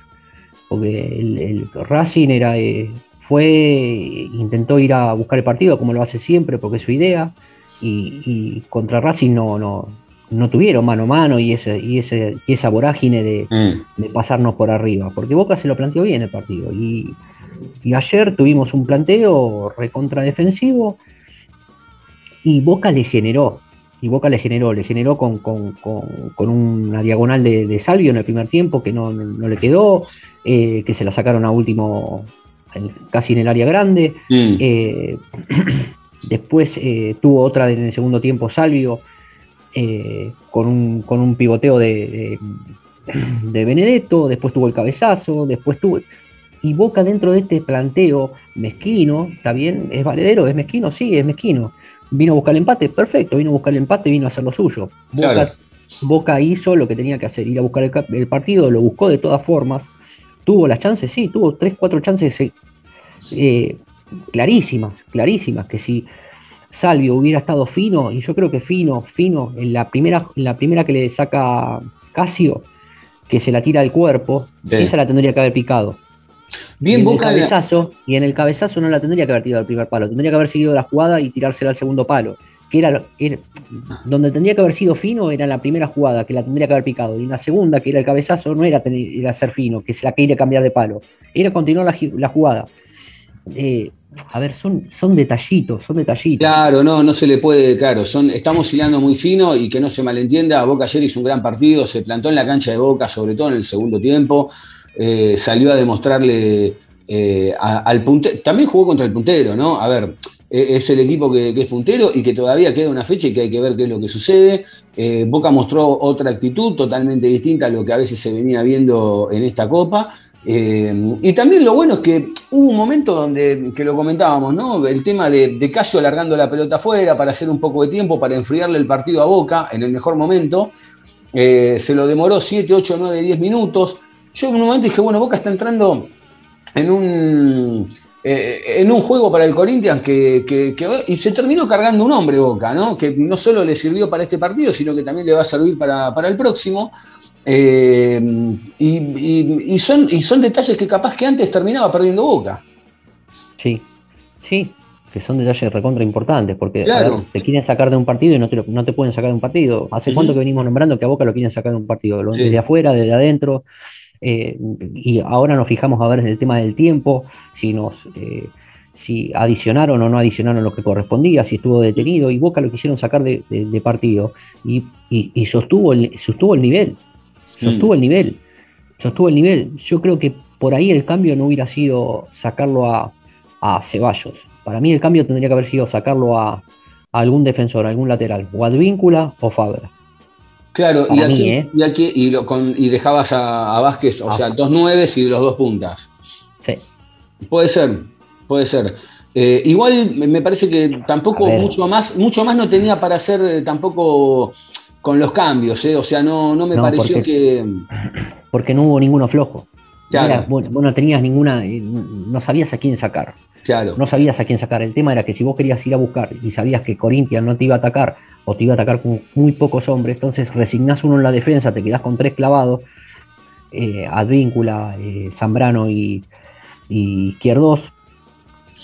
Porque el, el Racing era, eh, fue, intentó ir a buscar el partido como lo hace siempre, porque es su idea, y, y contra Racing no, no, no tuvieron mano a mano y, ese, y, ese, y esa vorágine de, de pasarnos por arriba, porque Boca se lo planteó bien el partido. Y, y ayer tuvimos un planteo recontra defensivo y Boca le generó, y Boca le generó, le generó con, con- con- con una diagonal de, de Salvio en el primer tiempo que no, no- no le quedó, eh, que se la sacaron a último en- casi en el área grande. Eh, después eh, tuvo otra en el segundo tiempo Salvio eh, con, un, con un pivoteo de, de, de Benedetto, después tuvo el cabezazo, después tuvo... Y Boca dentro de este planteo mezquino, ¿está bien? ¿Es valedero? ¿Es mezquino? Sí, es mezquino. Vino a buscar el empate, perfecto, vino a buscar el empate, vino a hacer lo suyo. Boca, Claro. Boca hizo lo que tenía que hacer, ir a buscar el, partido, lo buscó de todas formas. Tuvo las chances, sí, tuvo tres, cuatro chances eh, clarísimas, clarísimas, que si Salvio hubiera estado fino, y yo creo que fino, fino, en la primera, en la primera que le saca Casio, que se la tira al cuerpo, Sí. esa la tendría que haber picado. Bien, y en el la- cabezazo, y en el cabezazo no la tendría que haber tirado al primer palo, tendría que haber seguido la jugada y tirársela al segundo palo. Que era, era- donde tendría que haber sido fino era la primera jugada, que la tendría que haber picado. Y en la segunda, que era el cabezazo, no era, tener- era ser fino, que se la quería cambiar de palo. Era continuar la, la jugada. Eh, a ver, son, son detallitos, son detallitos. Claro, no, no se le puede, claro, son, estamos hilando muy fino y que no se malentienda, Boca ayer hizo un gran partido, se plantó en la cancha de Boca, sobre todo en el segundo tiempo, eh, salió a demostrarle eh, al puntero, también jugó contra el puntero, ¿no? A ver, eh, es el equipo que, que es puntero y que todavía queda una fecha y que hay que ver qué es lo que sucede. Eh, Boca mostró otra actitud totalmente distinta a lo que a veces se venía viendo en esta Copa. Eh, y también lo bueno es que hubo un momento donde, que lo comentábamos, ¿no? El tema de, de Casio alargando la pelota afuera para hacer un poco de tiempo, para enfriarle el partido a Boca en el mejor momento. Eh, se lo demoró 7, 8, 9, 10 minutos. Yo en un momento dije, bueno, Boca está entrando en un, eh, en un juego para el Corinthians que- y se terminó cargando un hombre Boca, ¿no? Que no solo le sirvió para este partido, sino que también le va a servir para, para el próximo. Eh, y, y- y son, y son detalles que capaz que antes terminaba perdiendo Boca. Sí, sí, que son detalles recontra importantes, porque a Claro. ver, te quieren sacar de un partido y no te, lo- no te pueden sacar de un partido. ¿Hace cuánto que venimos nombrando que a Boca lo quieren sacar de un partido? Lo- Sí. Desde afuera, desde adentro. eh, y ahora nos fijamos a ver el tema del tiempo, si nos, eh, si adicionaron o no adicionaron lo que correspondía, si estuvo detenido, y Boca lo quisieron sacar de, de- de partido. Y, y- y sostuvo, el, sostuvo el nivel. Sostuvo el nivel. Sostuvo el nivel. Yo creo que por ahí el cambio no hubiera sido sacarlo a, a Ceballos. Para mí el cambio tendría que haber sido sacarlo a, a algún defensor, a algún lateral, o Advíncula o Fabra. Claro, y mí, aquí, ¿eh? y, aquí y, lo- con- y dejabas a, a Vázquez, o Ah. sea, dos nueves y los dos puntas. Sí. Puede ser, puede ser. Eh, igual me parece que tampoco mucho más, mucho más no tenía para hacer eh, tampoco con los cambios, ¿eh? o sea, no, no me No, pareció porque- que. Porque no hubo ninguno flojo. Claro. era- vos, vos no tenías ninguna, eh, no sabías a quién sacar. Claro. No sabías a quién sacar. El tema era que si vos querías ir a buscar y sabías que Corinthians no te iba a atacar o te iba a atacar con muy pocos hombres, entonces resignás uno en la defensa, te quedás con tres clavados, eh, Advíncula, eh, Zambrano y, y Izquierdos.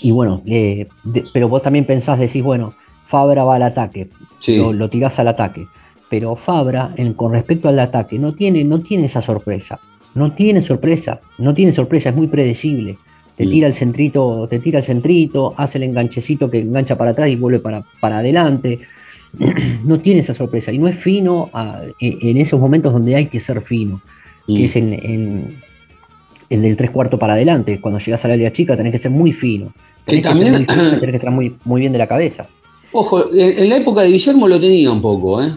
Y bueno, eh, de- pero vos también pensás, decís, bueno, Fabra va al ataque, Sí. lo, lo tirás al ataque. Pero Fabra, en- con respecto al ataque, no tiene, no tiene esa sorpresa. No tiene sorpresa, no tiene sorpresa, es muy predecible. Te Mm. tira el centrito, te tira el centrito, hace el enganchecito que engancha para atrás y vuelve para, para adelante. No tiene esa sorpresa y no es fino ah, en esos momentos donde hay que ser fino, Mm. que es en, en- en del tres cuartos para adelante. Cuando llegas al área chica tenés que ser muy fino. Tenés que, también- muy fino, tenés que estar muy, muy bien de la cabeza. Ojo, en, en la época de Guillermo lo tenía un poco, ¿eh?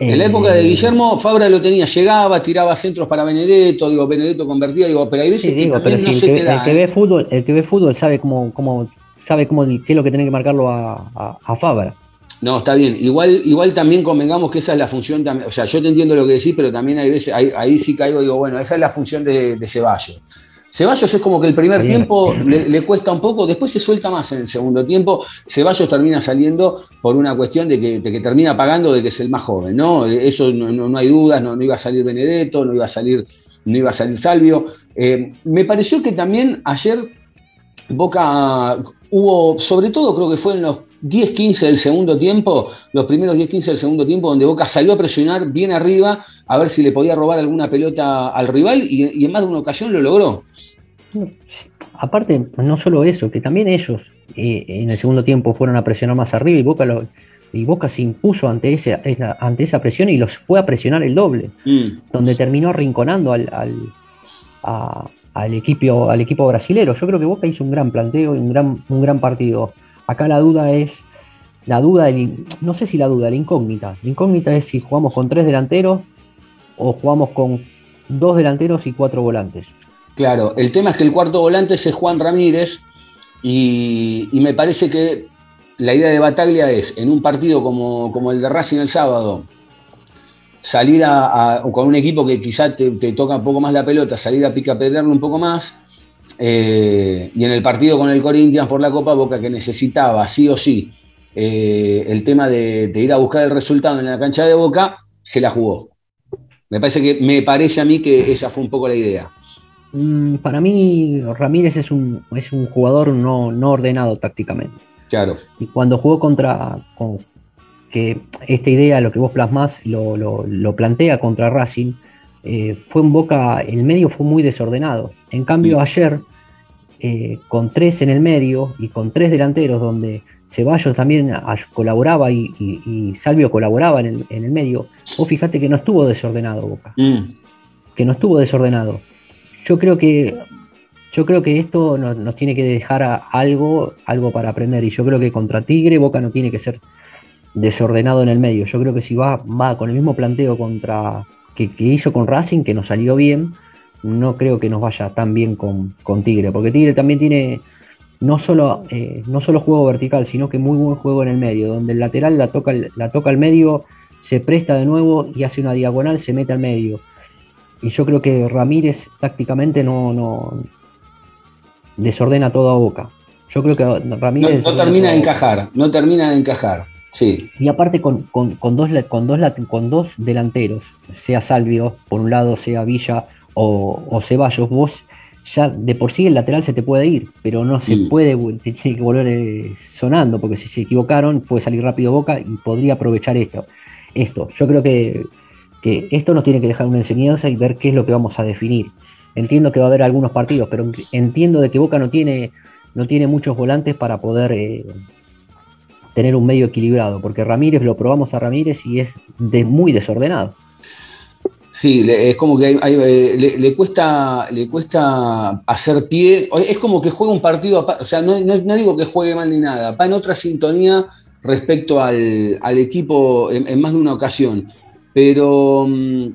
En la época de Eh, Guillermo, Fabra lo tenía, llegaba, tiraba centros para Benedetto, digo, Benedetto convertía, digo, pero hay veces Sí, que digo, también pero no el, se que, el que ¿eh? ve fútbol, el que ve fútbol sabe cómo, cómo sabe cómo qué es lo que tiene que marcarlo a, a, a Fabra. No, está bien. Igual, igual también convengamos que esa es la función también. O sea, yo te entiendo lo que decís, pero también hay veces, ahí, ahí sí caigo digo, bueno, esa es la función de, de Ceballos. Ceballos es como que el primer Bien. tiempo le, le cuesta un poco, después se suelta más en el segundo tiempo. Ceballos termina saliendo por una cuestión de que, de que termina pagando de que es el más joven, ¿no? Eso no, no- no hay dudas, no, no iba a salir Benedetto, no iba a salir, no iba a salir Salvio. Eh, me pareció que también ayer Boca hubo, sobre todo creo que fue en los 10-15 del segundo tiempo, los primeros 10-15 del segundo tiempo, donde Boca salió a presionar bien arriba a ver si le podía robar alguna pelota al rival y, y en más de una ocasión lo logró. Aparte, no solo eso, que también ellos eh, en el segundo tiempo fueron a presionar más arriba y Boca, lo- y Boca se impuso ante, ese, esa, ante esa presión y los fue a presionar el doble, donde terminó arrinconando al, al, a- al equipo, al equipo brasilero. Yo creo que Boca hizo un gran planteo y un gran, un gran partido. Acá la duda es, la duda, del- no sé si la duda, la incógnita. La incógnita es si jugamos con tres delanteros o jugamos con dos delanteros y cuatro volantes. Claro, el tema es que el cuarto volante es Juan Ramírez y, me parece que la idea de Bataglia es, en un partido como, como el de Racing el sábado, salir a, a- con un equipo que quizá te, te toca un poco más la pelota, salir a picapedrearlo un poco más, eh, y en el partido con el Corinthians por la Copa Boca que necesitaba sí o sí eh, el tema de, de ir a buscar el resultado en la cancha de Boca, se la jugó. Me parece que me parece a mí que esa fue un poco la idea. Mm, Para mí, Ramírez es un, es un jugador no, no ordenado tácticamente. Claro. Y cuando jugó contra. con- que esta idea, lo que vos plasmás, lo, lo- lo plantea contra Racing, eh, fue en boca. El medio fue muy desordenado. En cambio, ayer, eh, con tres en el medio y con tres delanteros, donde Ceballos también colaboraba y, y- y Salvio colaboraba en el, en el medio, vos fijate que no estuvo desordenado Boca Mm. que no estuvo desordenado. Yo creo que yo creo que esto nos, nos tiene que dejar a- algo, algo para aprender. Y yo creo que contra Tigre, Boca no tiene que ser desordenado en el medio. Yo creo que si va, va con el mismo planteo contra que, que hizo con Racing, que nos salió bien, no creo que nos vaya tan bien con, con Tigre. Porque Tigre también tiene no solo, eh, no solo juego vertical, sino que muy buen juego en el medio, donde el lateral la toca, al- la toca al medio, se presta de nuevo y hace una diagonal, se mete al medio. Y yo creo que Ramírez tácticamente no, no desordena toda Boca. Yo creo que No, Ramírez. no desordena termina de encajar, no termina de encajar. Sí. Y aparte con, con- con dos, con, dos, con dos delanteros, sea Salvio, por un lado, sea Villa o, o Ceballos, vos ya de por sí el lateral se te puede ir, pero no se puede, te tiene que volver eh, sonando, porque si se equivocaron puede salir rápido Boca y podría aprovechar esto. esto. Yo creo que, que esto nos tiene que dejar una enseñanza y ver qué es lo que vamos a definir. entiendo que va a haber algunos partidos, pero entiendo de que Boca no tiene, no tiene muchos volantes para poder eh, tener un medio equilibrado, porque Ramírez lo probamos a Ramírez y es de, muy desordenado. Sí, es como que eh, le, cuesta, le cuesta hacer pie. Es como que juega un partido, o sea, no, digo que juegue mal ni nada, va en otra sintonía respecto al, al equipo en, en más de una ocasión. Pero mm,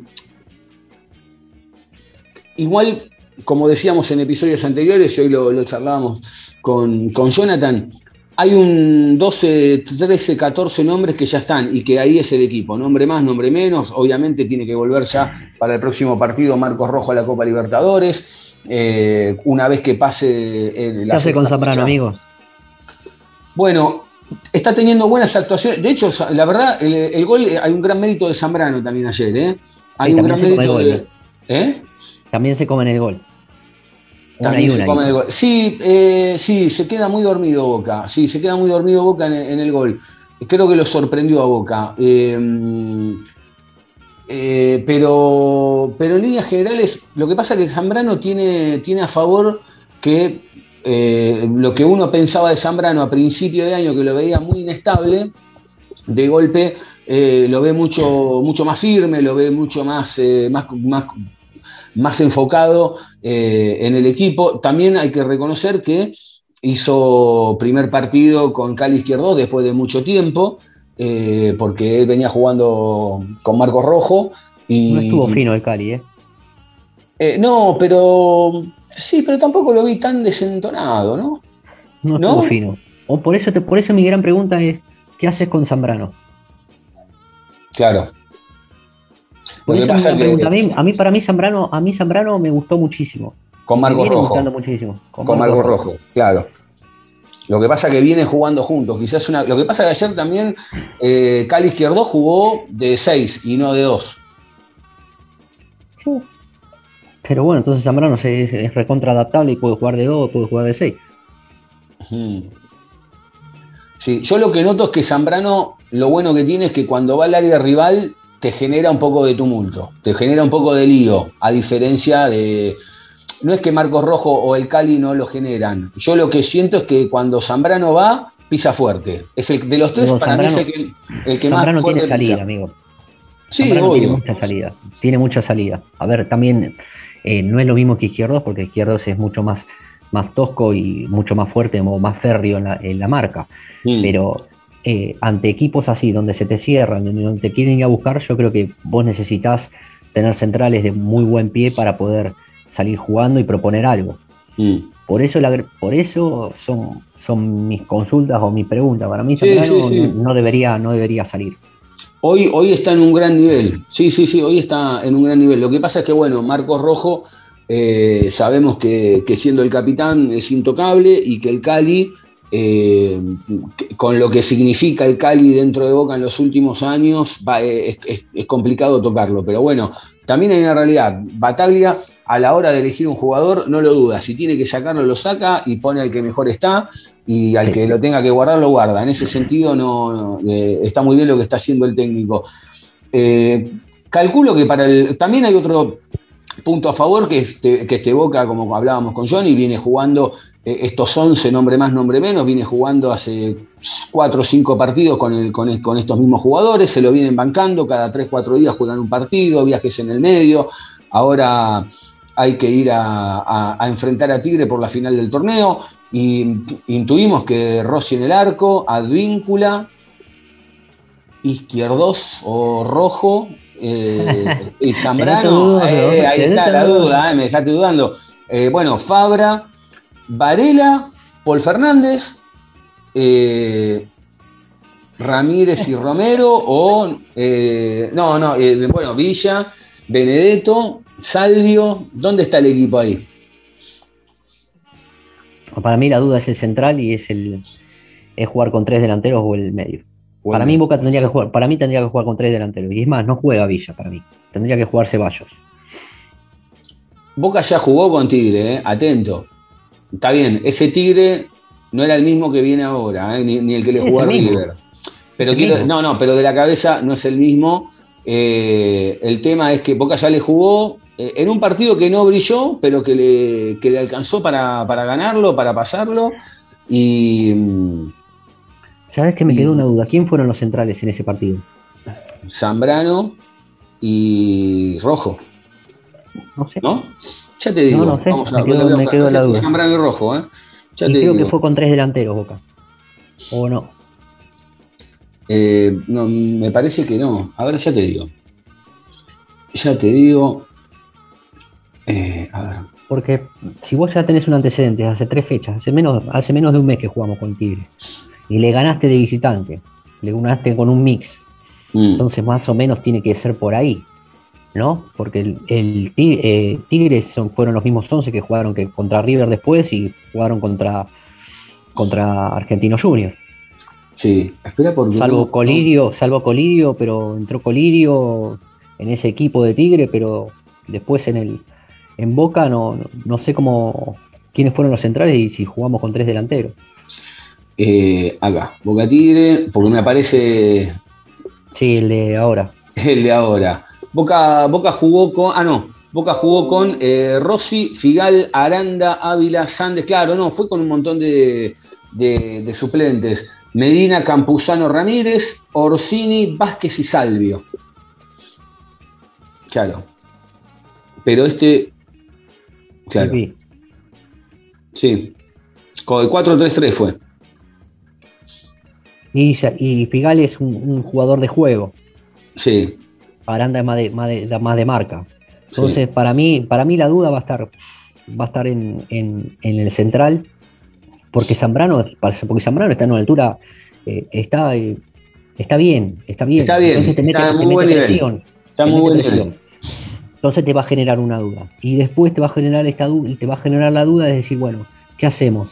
igual, como decíamos en episodios anteriores, y hoy lo, lo charlábamos con, con Jonathan, hay un 12, 13, 14 nombres que ya están y que ahí es el equipo. Nombre más, nombre menos. Obviamente tiene que volver ya para el próximo partido Marcos Rojo a la Copa Libertadores. Eh, una vez que pase el, ¿Qué la hace con Zambrano, amigo? Bueno, está teniendo buenas actuaciones. De hecho, la verdad, el, el gol, hay un gran mérito de Zambrano también ayer. ¿eh? Hay Sí, un gran mérito de. ¿Eh? También se comen el gol. Una También se come. Sí, eh, sí, se queda muy dormido Boca. Sí, se queda muy dormido Boca en, en el gol. Creo que lo sorprendió a Boca. Eh, eh, pero, pero en líneas generales, lo que pasa es que Zambrano tiene, tiene a favor que lo que uno pensaba de Zambrano a principio de año, que lo veía muy inestable, de golpe eh, lo ve mucho, mucho más firme, lo ve mucho más, eh, más, más, más enfocado eh, en el equipo. También hay que reconocer que hizo primer partido con Cali Izquierdo después de mucho tiempo, eh, porque él venía jugando con Marcos Rojo. Y, No estuvo fino el Cali, ¿eh? eh, no, pero sí, pero tampoco lo vi tan desentonado, ¿no? No ¿No? estuvo fino. O por eso, te- por eso mi gran pregunta es, ¿qué haces con Zambrano? Claro. Por eso pregunta. A mí, a mí, para mí, Zambrano, a mí Zambrano me gustó muchísimo. Con viene Rojo. muchísimo. Con, Marcos Rojo, claro. Lo que pasa es que vienen jugando juntos. Quizás una. Lo que pasa es que ayer también eh, Cali Izquierdo jugó de 6 y no de 2. Pero bueno, entonces Zambrano se- es, es recontra adaptable y puede jugar de 2, puede jugar de 6. Sí, yo lo que noto es que Zambrano, lo bueno que tiene es que cuando va al área rival te genera un poco de tumulto, te genera un poco de lío, a diferencia de. No es que Marcos Rojo o el Cali no lo generan. Yo lo que siento es que cuando Zambrano va, pisa fuerte. Es el de los tres, Digo, para mí es el que, el que más fuerte tiene salida, pisa. amigo. Sí, Zambrano obvio. tiene mucha salida. Tiene mucha salida. A ver, también eh, no es lo mismo que Izquierdos, porque Izquierdos es mucho más, más tosco y mucho más fuerte o más férreo en la, en la marca. Mm. Pero eh, ante equipos así, donde se te cierran, donde te quieren ir a buscar, yo creo que vos necesitas tener centrales de muy buen pie para poder salir jugando y proponer algo. Mm. Por eso, la, por eso son, son mis consultas o mis preguntas. Para mí, Sí, sí, sí. No, no debería, no debería salir. Hoy, hoy está en un gran nivel. Sí, sí, sí, hoy está en un gran nivel. Lo que pasa es que, bueno, Marcos Rojo, eh, sabemos que, que siendo el capitán es intocable y que el Cali, eh, con lo que significa el Cali dentro de Boca en los últimos años, va, eh, es, es- es complicado tocarlo. Pero bueno, también hay una realidad. Bataglia, a la hora de elegir un jugador, no lo duda. Si tiene que sacarlo, lo saca y pone al que mejor está. Y al que lo tenga que guardar, lo guarda. En ese sentido, no, no, eh, está muy bien lo que está haciendo el técnico. Eh, calculo que para el. También hay otro punto a favor, que este, que este Boca, como hablábamos con Johnny, viene jugando eh, estos 11, nombre más, nombre menos, viene jugando hace 4 o 5 partidos con, con, estos mismos jugadores, se lo vienen bancando, cada 3, 4 días juegan un partido, viajes en el medio, ahora hay que ir a enfrentar a Tigre por la final del torneo, y intuimos que Rossi en el arco, Advíncula, Izquierdos o Rojo, eh, y Zambrano, eh, ¿no? ahí está la duda, eh, me dejaste dudando. Eh, bueno, Fabra, Varela, Paul Fernández, Ramírez y Romero, o no, no, bueno, Villa, Benedetto, Salvio, ¿dónde está el equipo ahí? Para mí la duda es el central y es el es jugar con tres delanteros o el medio. Para mí. Boca tendría que jugar, para mí tendría que jugar con tres delanteros. Y es más, no juega Villa para mí. Tendría que jugar Ceballos. Boca ya jugó con Tigre, eh, atento. Está bien, ese Tigre no era el mismo que viene ahora, eh, ni, ni el que le jugó a. River. Pero quiero- no, no, pero de la cabeza no es el mismo. Eh, el tema es que Boca ya le jugó en un partido que no brilló, pero que le, que le alcanzó para, para ganarlo, para pasarlo. Y mm, ¿Sabes que me quedó una duda? ¿Quién fueron los centrales en ese partido? Zambrano y Rojo, No sé. ¿no? Ya te digo. No, no sé, vamos a- me quedo- me quedo la duda. Zambrano y Rojo, ¿eh? Ya Y te creo digo. que fue con tres delanteros, Boca. ¿O no? Eh, no, me parece que no. A ver, ya te digo. Ya te digo. Eh, a ver. Porque si vos ya tenés un antecedente, hace tres fechas, hace menos, hace menos de un mes que jugamos con Tigre, y le ganaste de visitante, le ganaste con un mix, Mm, entonces más o menos tiene que ser por ahí, ¿no? Porque el, el eh, Tigre son, fueron los mismos 11 que jugaron que contra River después y jugaron contra, contra Argentino Junior. sí, espera porque. Salvo Colidio, salvo Colidio, pero entró Colidio en ese equipo de Tigre, pero después en el en Boca no, no- no sé cómo quiénes fueron los centrales y si jugamos con tres delanteros. Eh, acá, Boca Tigre, porque me aparece Sí, el de ahora. el de ahora. Boca, Boca jugó con. Ah, no. Boca jugó con eh, Rossi, Figal, Aranda, Ávila, Sandes. Claro, no, fue con un montón de, de- de suplentes. Medina, Campuzano, Ramírez, Orsini, Vázquez y Salvio. Claro. Pero este. Claro. Sí, Sí. Con el 4-3-3 fue. Y, y Figal es un, un jugador de juego. Sí. Aranda es más de, más de, más de marca. Entonces, para mí, para mí la duda va a estar, va a estar en, en- en el central, porque Zambrano, porque Zambrano está en una altura, eh, está, eh, está bien, está bien. Está bien, Entonces te mete, está te muy mete buen nivel. presión. Está te muy buen presión. nivel. Entonces te va a generar una duda. Y después te va a generar esta duda, y te va a generar la duda de decir, bueno, ¿qué hacemos?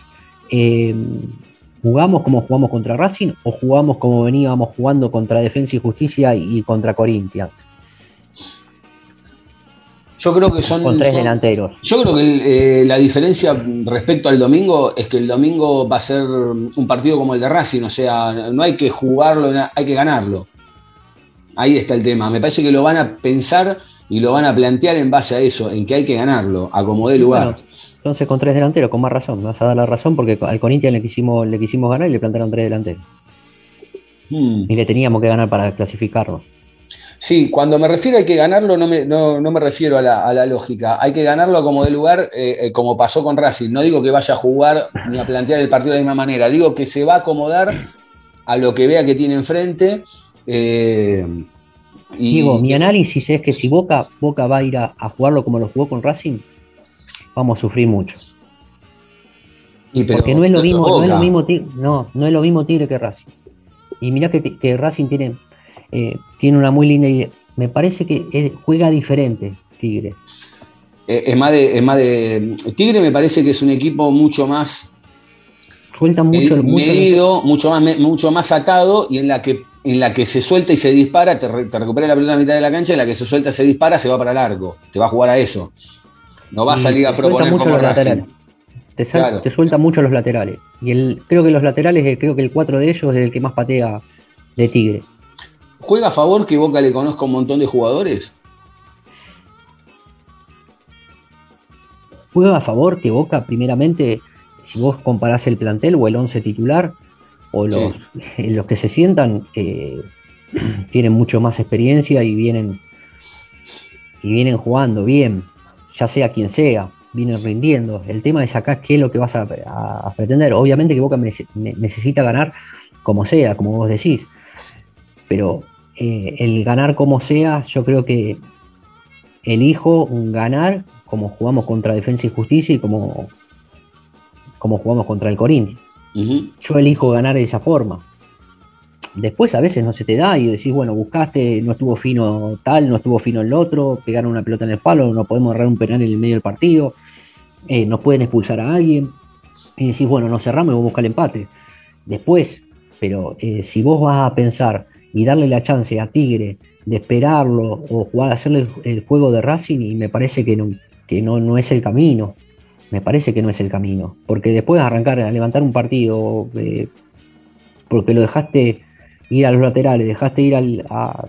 Eh, ¿Jugamos como jugamos contra Racing o jugamos como veníamos jugando contra Defensa y Justicia y contra Corinthians? Yo creo que son. Con tres son- delanteros. Yo creo que eh, la diferencia respecto al domingo es que el domingo va a ser un partido como el de Racing, o sea, no hay que jugarlo, hay que ganarlo. Ahí está el tema. Me parece que lo van a pensar y lo van a plantear en base a eso, en que hay que ganarlo, a como dé lugar. Bueno, entonces con tres delanteros, con más razón, me vas a dar la razón porque al Corinthians le quisimos, le quisimos ganar y le plantaron tres delanteros. Mm. Y le teníamos que ganar para clasificarlo. Sí, cuando me refiero a hay que ganarlo, no me, no, no me refiero a la, a la lógica. Hay que ganarlo como dé lugar, eh, eh, como pasó con Racing. No digo que vaya a jugar ni a plantear el partido de la misma manera. Digo que se va a acomodar a lo que vea que tiene enfrente. eh, y, Diego, mi análisis es que si Boca, Boca va a ir a, a jugarlo como lo jugó con Racing, vamos a sufrir mucho. y pero- Porque no es lo mismo, no es lo mismo, no, no es lo mismo Tigre que Racing. Y mirá que, que Racing tiene, eh, tiene una muy linda idea. Me parece que juega diferente Tigre. Eh, Es más, de, es más de. Tigre me parece que es un equipo mucho más Suelta mucho, medi- mucho medido, mucho más, me- mucho más atado y en la que en la que se suelta y se dispara, te, re- te recupera la pelota a mitad de la cancha, en la que se suelta, se dispara, se va para el arco. Te va a jugar a eso. No va a salir a proponer mucho como los Racing. laterales. Te, sal- Claro. te suelta mucho los laterales. Y el, creo que los laterales, eh, creo que el 4 de ellos es el que más patea de Tigre. ¿Juega a favor que Boca le conozca un montón de jugadores? Juega a favor que Boca, primeramente, si vos comparás el plantel o el 11 titular, o los, los que se sientan, eh, tienen mucho más experiencia y vienen, y vienen jugando bien, ya sea quien sea, vienen rindiendo. El tema es acá qué es lo que vas a, a- a pretender. Obviamente que Boca necesita ganar como sea, como vos decís, pero eh, el ganar como sea, yo creo que elijo ganar como jugamos contra Defensa y Justicia y como, como jugamos contra el Corinthians. Yo elijo ganar de esa forma. Después a veces no se te da y decís, bueno, buscaste, no estuvo fino tal, no estuvo fino el otro, pegaron una pelota en el palo, no podemos errar un penal en el medio del partido, eh, nos pueden expulsar a alguien. Y decís, bueno, nos cerramos y vamos a buscar el empate. Después, pero eh, si vos vas a pensar y darle la chance a Tigre de esperarlo o jugar, hacerle el, juego de Racing, y me parece que no, que no, no es el camino. Me parece que no es el camino. Porque después de arrancar a levantar un partido, eh, porque lo dejaste ir a los laterales, dejaste ir al, a,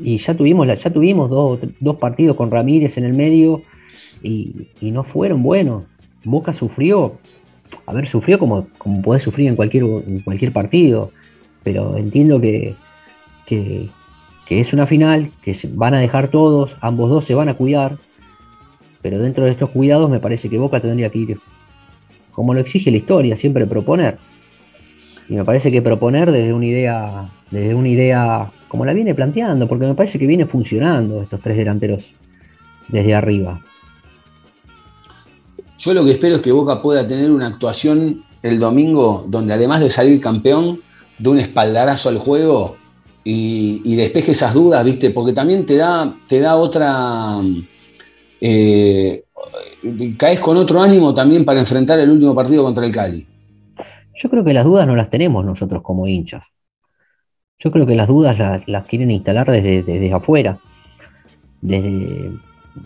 Y ya tuvimos, la- ya tuvimos dos, dos partidos con Ramírez en el medio y, no fueron buenos. Boca sufrió, a ver, sufrió como, como podés sufrir en cualquier, en cualquier partido, pero entiendo que, que, que es una final, que van a dejar todos, ambos dos se van a cuidar, pero dentro de estos cuidados me parece que Boca tendría que ir, como lo exige la historia, siempre proponer. Y me parece que proponer desde una idea, desde una idea como la viene planteando, porque me parece que viene funcionando estos tres delanteros desde arriba. Yo lo que espero es que Boca pueda tener una actuación el domingo donde además de salir campeón, de un espaldarazo al juego y, despeje esas dudas, ¿viste? Porque también te da, te da otra... eh, caes con otro ánimo también para enfrentar el último partido contra el Cali. Yo creo que las dudas no las tenemos nosotros como hinchas. Yo creo que las dudas las, las quieren instalar desde, desde afuera, desde,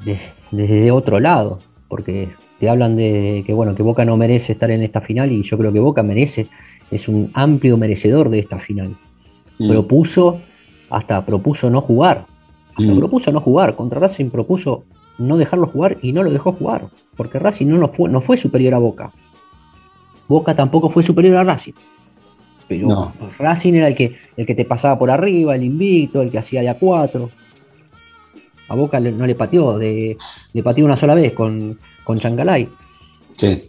desde, desde otro lado, porque te hablan de que bueno que Boca no merece estar en esta final y yo creo que Boca merece, es un amplio merecedor de esta final. Mm. Propuso, hasta propuso no jugar, hasta Mm. propuso no jugar, contra Racing propuso no dejarlo jugar y no lo dejó jugar, porque Racing no, nos fue, no fue superior a Boca. Boca tampoco fue superior a Racing. Pero No. Racing era el que, el que te pasaba por arriba, el invicto, el que hacía de a cuatro. A Boca no le pateó, de, le pateó una sola vez con, con Chancalay. Sí.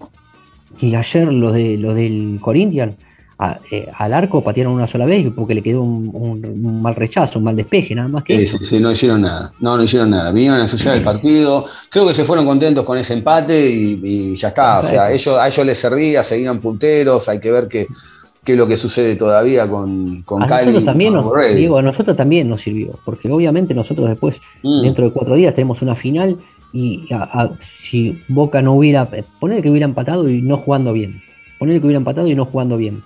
Y ayer los, de, los del Corinthians a- eh, al arco patearon una sola vez porque le quedó un, un- un mal rechazo, un mal despeje, nada más que Sí, eso. sí, sí, no hicieron nada. No, no hicieron nada. Vinieron a ensuciar el partido. Creo que se fueron contentos con ese empate y, y ya está. O sea, ellos, a ellos les servía, seguían punteros. Hay que ver qué, es lo que sucede todavía con, con A Cali. nosotros también, nos. Diego, a nosotros también nos sirvió, porque obviamente nosotros después, Mm. dentro de cuatro días, tenemos una final y a- a- si Boca no hubiera, poner que hubiera empatado y no jugando bien, poner que hubiera empatado y no jugando bien,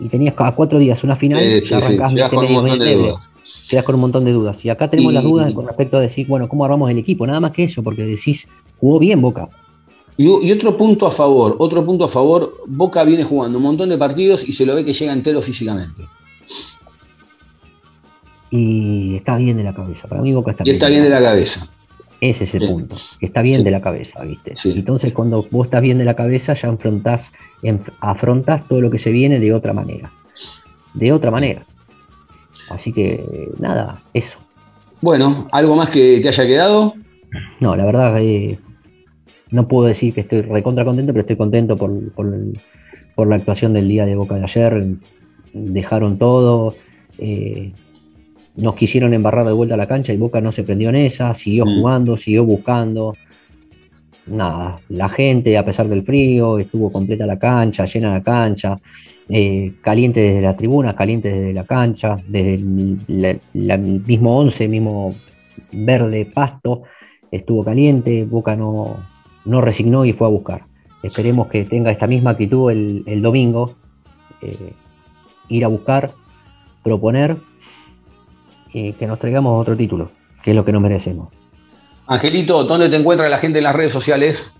y tenías a cuatro días una final, Sí, sí, sí, arrancás quedás con un montón de dudas. quedás con un montón de dudas. Y acá tenemos Y- las dudas con respecto a decir, bueno, ¿cómo armamos el equipo? Nada más que eso, porque decís, jugó bien Boca. Y, y otro punto a favor, otro punto a favor, Boca viene jugando un montón de partidos y se lo ve que llega entero físicamente. Y está bien de la cabeza. Para mí Boca está Y está bien de la cabeza. Ese es el Sí. punto. que Está bien Sí. de la cabeza, ¿viste? Sí. Entonces, cuando vos estás bien de la cabeza, ya enfrentás, afrontás todo lo que se viene de otra manera. De otra manera. Así que, nada, eso. Bueno, ¿algo más que te haya quedado? No, la verdad, eh, no puedo decir que estoy recontra contento, pero estoy contento por, por la actuación del día de Boca de ayer. Dejaron todo. eh, nos quisieron embarrar de vuelta a la cancha y Boca no se prendió en esa, siguió Mm. jugando, siguió buscando. Nada, la gente, a pesar del frío, estuvo completa la cancha, llena la cancha, eh, caliente desde la tribuna, caliente desde la cancha, desde el, la- la- mismo 11, mismo verde pasto, estuvo caliente, Boca no, no resignó y fue a buscar. Esperemos que tenga esta misma actitud el, domingo, eh, ir a buscar, proponer y que nos traigamos otro título, que es lo que nos merecemos. Angelito, ¿dónde te encuentra la gente en las redes sociales?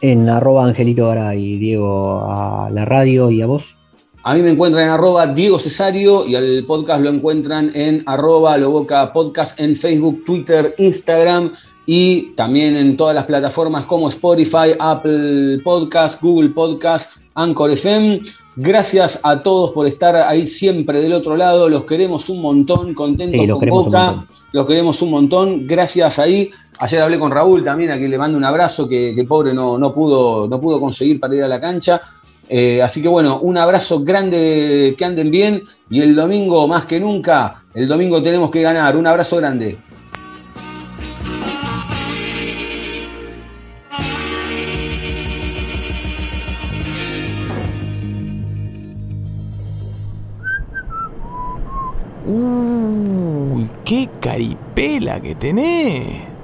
En arroba Angelito Garay, Diego a la radio y a vos. A mí me encuentran en arroba Diego Cesario y al podcast lo encuentran en arroba Loboca Podcast en Facebook, Twitter, Instagram y también en todas las plataformas como Spotify, Apple Podcast, Google Podcast, Anchor FM. Gracias a todos por estar ahí siempre del otro lado. Los queremos un montón, contentos Sí, con Boca. Los queremos un montón. Gracias ahí. Ayer hablé con Raúl también, a quien le mando un abrazo, que, pobre no, no, pudo, no pudo conseguir para ir a la cancha. Eh, así que bueno, un abrazo grande, que anden bien y el domingo más que nunca, el domingo tenemos que ganar. Un abrazo grande. Uy, qué caripela que tenés.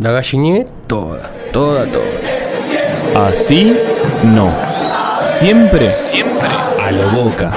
La galliné toda. Toda, toda. Así no. Siempre, siempre a lo boca.